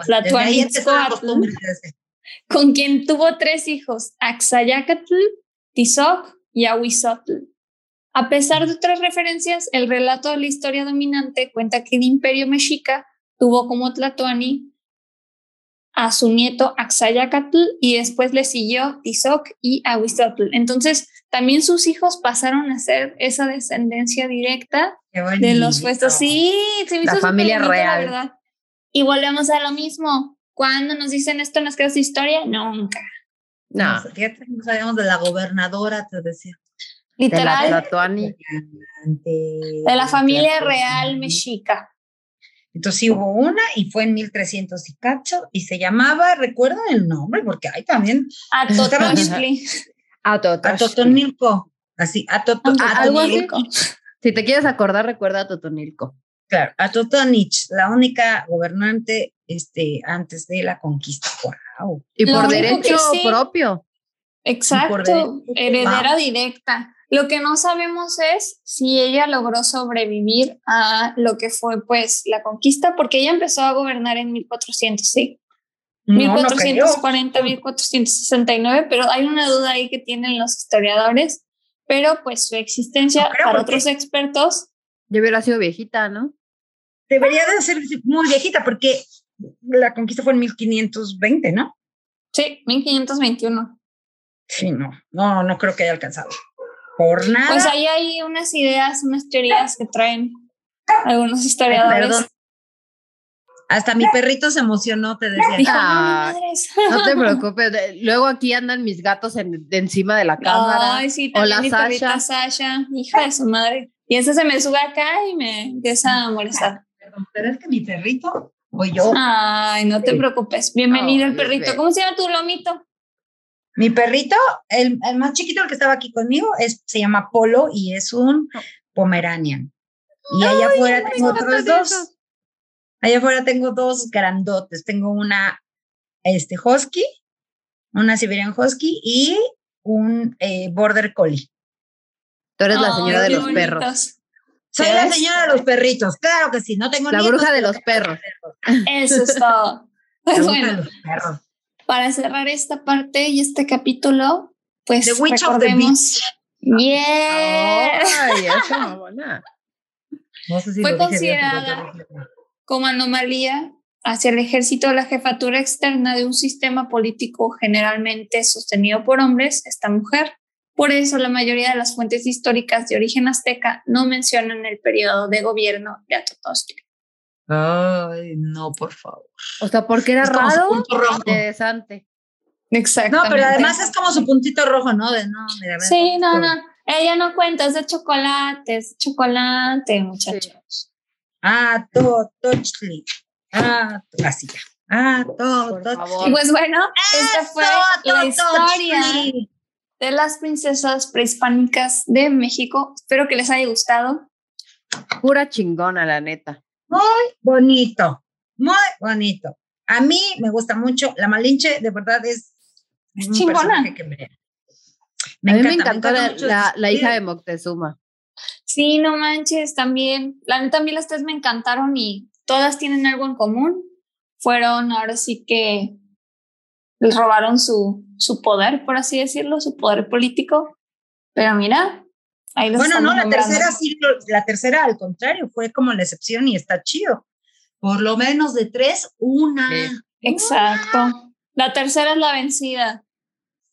Speaker 2: no,
Speaker 3: con quien tuvo tres hijos, Axayacatl, Tizoc y Ahuizotl. A pesar de otras referencias, el relato de la historia dominante cuenta que el imperio mexica tuvo como Tlatoani a su nieto Axayacatl y después le siguió Tizoc y Ahuizotl. Entonces, también sus hijos pasaron a ser esa descendencia directa de los puestos. Sí, se
Speaker 1: La
Speaker 3: hizo
Speaker 1: familia real.
Speaker 3: La verdad. Y volvemos a lo mismo. ¿Cuándo nos dicen esto en las clases de historia? Nunca.
Speaker 1: No,
Speaker 2: fíjate, no sabíamos de la gobernadora, te decía.
Speaker 1: de la
Speaker 3: Literal,
Speaker 1: Tlatoani.
Speaker 3: de la familia real mexica.
Speaker 2: Entonces sí hubo una y fue en 1300 y cacho y se llamaba, recuerdan el nombre, porque hay también. Atotonilco, así, Atoto,
Speaker 1: algo así.
Speaker 3: Atotonilco.
Speaker 1: Si te quieres acordar, recuerda a Totonilco.
Speaker 2: claro, Atotonich, la única gobernante este, antes de la conquista. Wow.
Speaker 1: Y por derecho
Speaker 3: sí-
Speaker 1: propio.
Speaker 3: Exacto,
Speaker 2: derecho.
Speaker 3: heredera
Speaker 2: Wow.
Speaker 3: directa. Lo que no sabemos es si ella logró sobrevivir a lo que fue pues la conquista, porque ella empezó a gobernar en 1400, sí.
Speaker 2: No, no creo.
Speaker 3: 1440, 1469, pero hay una duda ahí que tienen los historiadores, pero pues su existencia
Speaker 2: No creo,
Speaker 3: para otros expertos,
Speaker 1: hubiera sido viejita, ¿no?
Speaker 2: Debería de ser muy viejita porque la conquista fue en 1520, ¿no?
Speaker 3: sí, 1521.
Speaker 2: Sí, no, no, no creo que haya alcanzado.
Speaker 3: Pues ahí hay unas ideas, unas teorías que traen algunos historiadores.
Speaker 2: perdón. Hasta mi perrito se emocionó, te decía.
Speaker 3: Dijo,
Speaker 1: Ah,
Speaker 3: "No, madres".
Speaker 1: No te preocupes. Luego aquí andan mis gatos en, de encima de la cámara.
Speaker 3: Ay, sí,
Speaker 1: Hola,
Speaker 3: también mi perrita
Speaker 1: Sasha.
Speaker 3: Sasha, hija de su madre. Y ese se me sube acá y me empieza a molestar.
Speaker 2: Perdón, pero es que mi perrito o yo.
Speaker 3: Ay, no te preocupes. Bienvenido el perrito.
Speaker 1: bebé.
Speaker 3: ¿Cómo se llama tu lomito?
Speaker 2: Mi perrito, el, el más chiquito, el que estaba aquí conmigo, es, se llama Polo y es un Pomeranian. Y allá afuera tengo otros dos. Allá afuera tengo dos grandotes. Tengo una este, Husky, una Siberian Husky y un eh, Border Collie.
Speaker 1: Tú eres la señora de los perros.
Speaker 2: Soy
Speaker 3: ¿Sí
Speaker 2: la señora de los perritos, claro que sí, no tengo
Speaker 1: La
Speaker 2: nietos,
Speaker 1: bruja de los perros.
Speaker 3: Eso es todo.
Speaker 2: La
Speaker 3: Pues
Speaker 2: bruja de
Speaker 3: bueno,
Speaker 2: los perros.
Speaker 3: Para cerrar esta parte y este capítulo, pues
Speaker 2: The Witch of the
Speaker 3: recordemos. Yeah.
Speaker 1: Ay, esa mamona.
Speaker 2: No sé si
Speaker 3: Fue
Speaker 2: bien, pero
Speaker 3: considerada- como anomalía hacia el ejército la jefatura externa de un sistema político generalmente sostenido por hombres, esta mujer. Por eso la mayoría de las fuentes históricas de origen azteca no mencionan el periodo de gobierno de Atotoxtli.
Speaker 2: Ay, no, por favor.
Speaker 1: O sea, porque era
Speaker 2: Es como su
Speaker 1: raro.
Speaker 2: punto rojo.
Speaker 1: Interesante.
Speaker 3: Exacto.
Speaker 2: No, pero además es como su puntito rojo, ¿no? De no, mira,
Speaker 3: Sí, no, no. Ella no cuenta, es de chocolate, es chocolate, muchachos.
Speaker 2: Ah, todo, tochli. Ah, así ya. Ah, todo, todo.
Speaker 3: Y pues bueno, esta fue la historia de las princesas prehispánicas de México. Espero que les haya gustado.
Speaker 1: Pura chingona, la neta.
Speaker 2: Muy bonito, muy bonito. A mí me gusta mucho. La Malinche, de verdad, es,
Speaker 3: es chingona.
Speaker 2: Que me,
Speaker 1: me a mí me encantó la, la, la, hija de Moctezuma.
Speaker 3: Sí, no manches, también. La neta, a mí las tres me encantaron y todas tienen algo en común. Fueron ahora sí que les robaron su, su poder, por así decirlo, su poder político. Pero mira,
Speaker 2: Bueno, no, la tercera sí, la tercera al contrario, fue como la excepción y está chido. Por lo menos de tres, una.
Speaker 3: Exacto. La tercera es la vencida.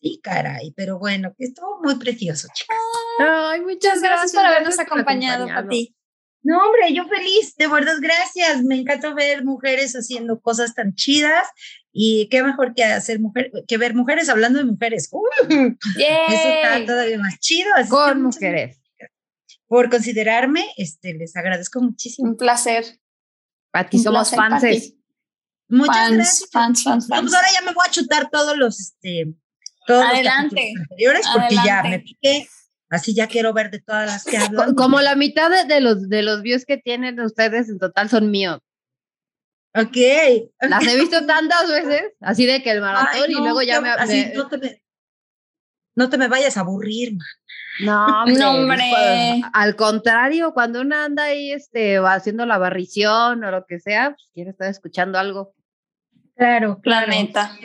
Speaker 2: Sí, caray, pero bueno, estuvo muy precioso, chicas.
Speaker 3: Ay, muchas gracias, por habernos acompañado, Pati.
Speaker 2: No, hombre, yo feliz, de verdad, gracias. Me encanta ver mujeres haciendo cosas tan chidas y qué mejor que hacer mujer, que ver mujeres hablando de mujeres. Uh, eso está todavía más chido.
Speaker 1: Así Con mujeres.
Speaker 2: Por considerarme, este, les agradezco muchísimo.
Speaker 3: Un placer.
Speaker 1: Pati, somos fans.
Speaker 2: Muchas
Speaker 3: fans,
Speaker 2: gracias.
Speaker 3: Fans, fans,
Speaker 2: fans. Pues ahora ya me voy a chutar todos los, este, todos
Speaker 3: Adelante.
Speaker 2: los anteriores porque
Speaker 3: Adelante.
Speaker 2: ya me piqué. Así ya quiero ver de todas las que hablan.
Speaker 1: Como la mitad de, de, los, de los views que tienen ustedes en total son míos.
Speaker 2: Ok. okay.
Speaker 1: Las he visto tantas veces, así de que el maratón
Speaker 2: Ay, no,
Speaker 1: y luego ya me,
Speaker 2: así,
Speaker 1: me...
Speaker 2: No, te me, no te me vayas a aburrir, man.
Speaker 1: No, hombre,
Speaker 3: no, hombre.
Speaker 1: Al contrario, cuando uno anda ahí este, va haciendo la barrición o lo que sea, pues quiere estar escuchando algo.
Speaker 2: Claro,
Speaker 3: claro. La neta.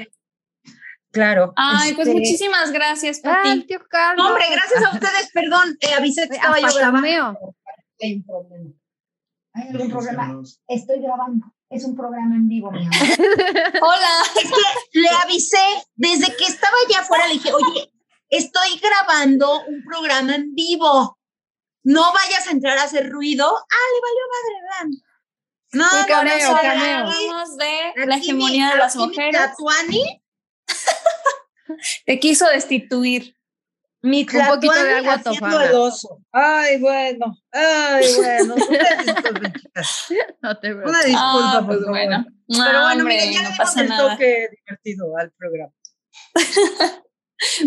Speaker 2: Claro.
Speaker 3: Ay, este... pues muchísimas gracias, Pati.
Speaker 1: Ay, tío Carlos.
Speaker 2: No, hombre, gracias a ustedes, perdón, eh, avisé que estaba yo
Speaker 1: grabando.
Speaker 2: Hay un problema. ¿Hay algún problema? Estoy grabando. Es un programa en vivo, mi amor.
Speaker 3: Hola.
Speaker 2: Es que le avisé desde que estaba allá afuera, le dije, oye, estoy grabando un programa en vivo. No vayas a entrar a hacer ruido. Ah, le valió madre, vean. No,
Speaker 3: un cameo,
Speaker 2: no,
Speaker 3: cameo. Hablamos de la hegemonía
Speaker 2: mi,
Speaker 3: de las mujeres.
Speaker 2: Tatuani
Speaker 3: te quiso destituir.
Speaker 2: Mi
Speaker 1: un poquito de agua
Speaker 2: tofana. Ay, bueno. Ay, bueno. Una disculpa,
Speaker 1: No te
Speaker 2: Una disculpa,
Speaker 3: ah, pues bueno. No,
Speaker 2: Pero bueno,
Speaker 3: hombre,
Speaker 2: mira, ya
Speaker 3: no
Speaker 2: le
Speaker 3: pasa
Speaker 2: el
Speaker 3: nada.
Speaker 2: toque divertido al programa.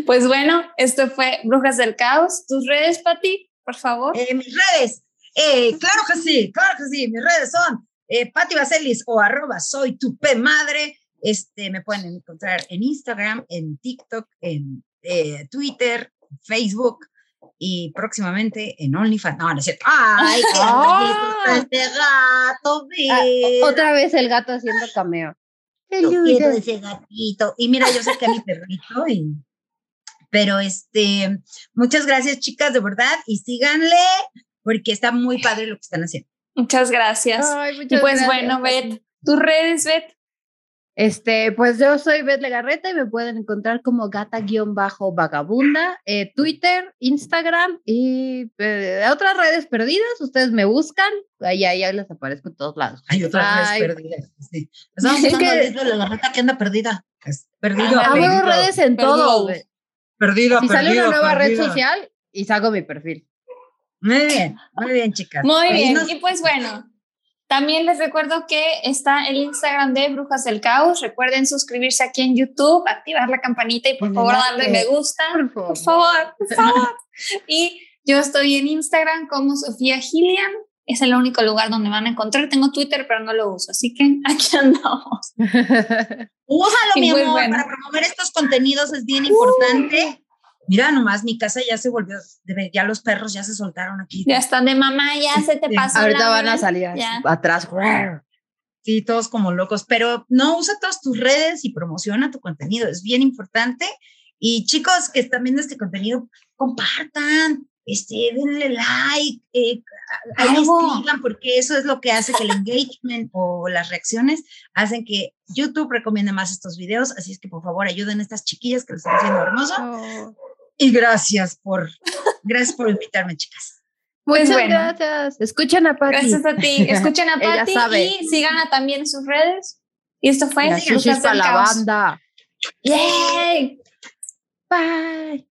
Speaker 3: pues bueno, esto fue Brujas del Caos. ¿Tus redes, Pati? Por favor.
Speaker 2: Eh, mis redes. Eh, claro que sí, claro que sí. Mis redes son eh, Pati Vaselis o arroba soy tu P madre. Este, me pueden encontrar en Instagram, en TikTok, en eh, Twitter, Facebook y próximamente en OnlyFans. No, no es cierto. ¡Ay, qué bonito este gato!
Speaker 1: Ah, otra vez el gato haciendo cameo.
Speaker 2: Yo quiero ese gatito. Y mira, yo saqué a mi perrito y... Pero este, muchas gracias chicas, de verdad, y síganle porque está muy padre lo que están haciendo.
Speaker 3: Muchas gracias.
Speaker 1: Ay, muchas
Speaker 3: y pues
Speaker 1: gracias.
Speaker 3: bueno, Bet, tus redes, Bet.
Speaker 1: Este, pues yo soy Beth Legarreta y me pueden encontrar como gata-vagabunda, eh, Twitter, Instagram y eh, otras redes perdidas. Ustedes me buscan, ahí, ahí, ahí les aparezco en todos lados.
Speaker 2: Hay otras
Speaker 1: Ay,
Speaker 2: redes perdidas. Sí. Estamos
Speaker 1: Es que-
Speaker 2: a Legarreta que anda perdida. Es perdido.
Speaker 3: Ah,
Speaker 2: perdido,
Speaker 1: redes en
Speaker 3: Perdido.
Speaker 1: todo.
Speaker 2: perdido,
Speaker 1: Si sale una nueva red social y saco mi perfil.
Speaker 2: Muy bien, muy bien, chicas.
Speaker 3: Muy
Speaker 2: Ahí
Speaker 3: bien.
Speaker 2: nos-
Speaker 3: Y pues bueno, también les recuerdo que está el Instagram de Brujas del Caos. Recuerden suscribirse aquí en YouTube, activar la campanita y por favor darle me gusta.
Speaker 1: Por
Speaker 3: Por favor, por favor. y yo estoy en Instagram como Sofía Gillian. Es el único lugar donde van a encontrar. Tengo Twitter, pero no lo uso. Así que aquí andamos.
Speaker 2: Úsalo,
Speaker 3: Y
Speaker 2: mi amor,
Speaker 3: bueno.
Speaker 2: para promover estos contenidos es bien importante. Mira, nomás mi casa ya se volvió, ya los perros ya se soltaron aquí.
Speaker 3: Ya están de mamá, ya se te pasó.
Speaker 1: Ahorita
Speaker 3: la
Speaker 1: van a salir
Speaker 3: Ya.
Speaker 1: atrás.
Speaker 2: Sí, todos como locos, pero no usa todas tus redes y promociona tu contenido, es bien importante. Y chicos que están viendo este contenido, compartan, este, denle like, eh, ahí escriban, porque eso es lo que hace que el engagement o las reacciones hacen que YouTube recomiende más estos videos. Así es que por favor ayuden a estas chiquillas que lo están haciendo hermoso.
Speaker 1: Oh.
Speaker 2: Y gracias por, gracias por invitarme, chicas.
Speaker 1: Muchas
Speaker 3: Pues bueno.
Speaker 1: gracias. Escuchen a Pati.
Speaker 3: Gracias a ti. Escuchen a
Speaker 1: sabe.
Speaker 3: y síganla también en sus redes. Y esto fue
Speaker 1: chichis para la banda.
Speaker 3: ¡Yay!
Speaker 1: Bye.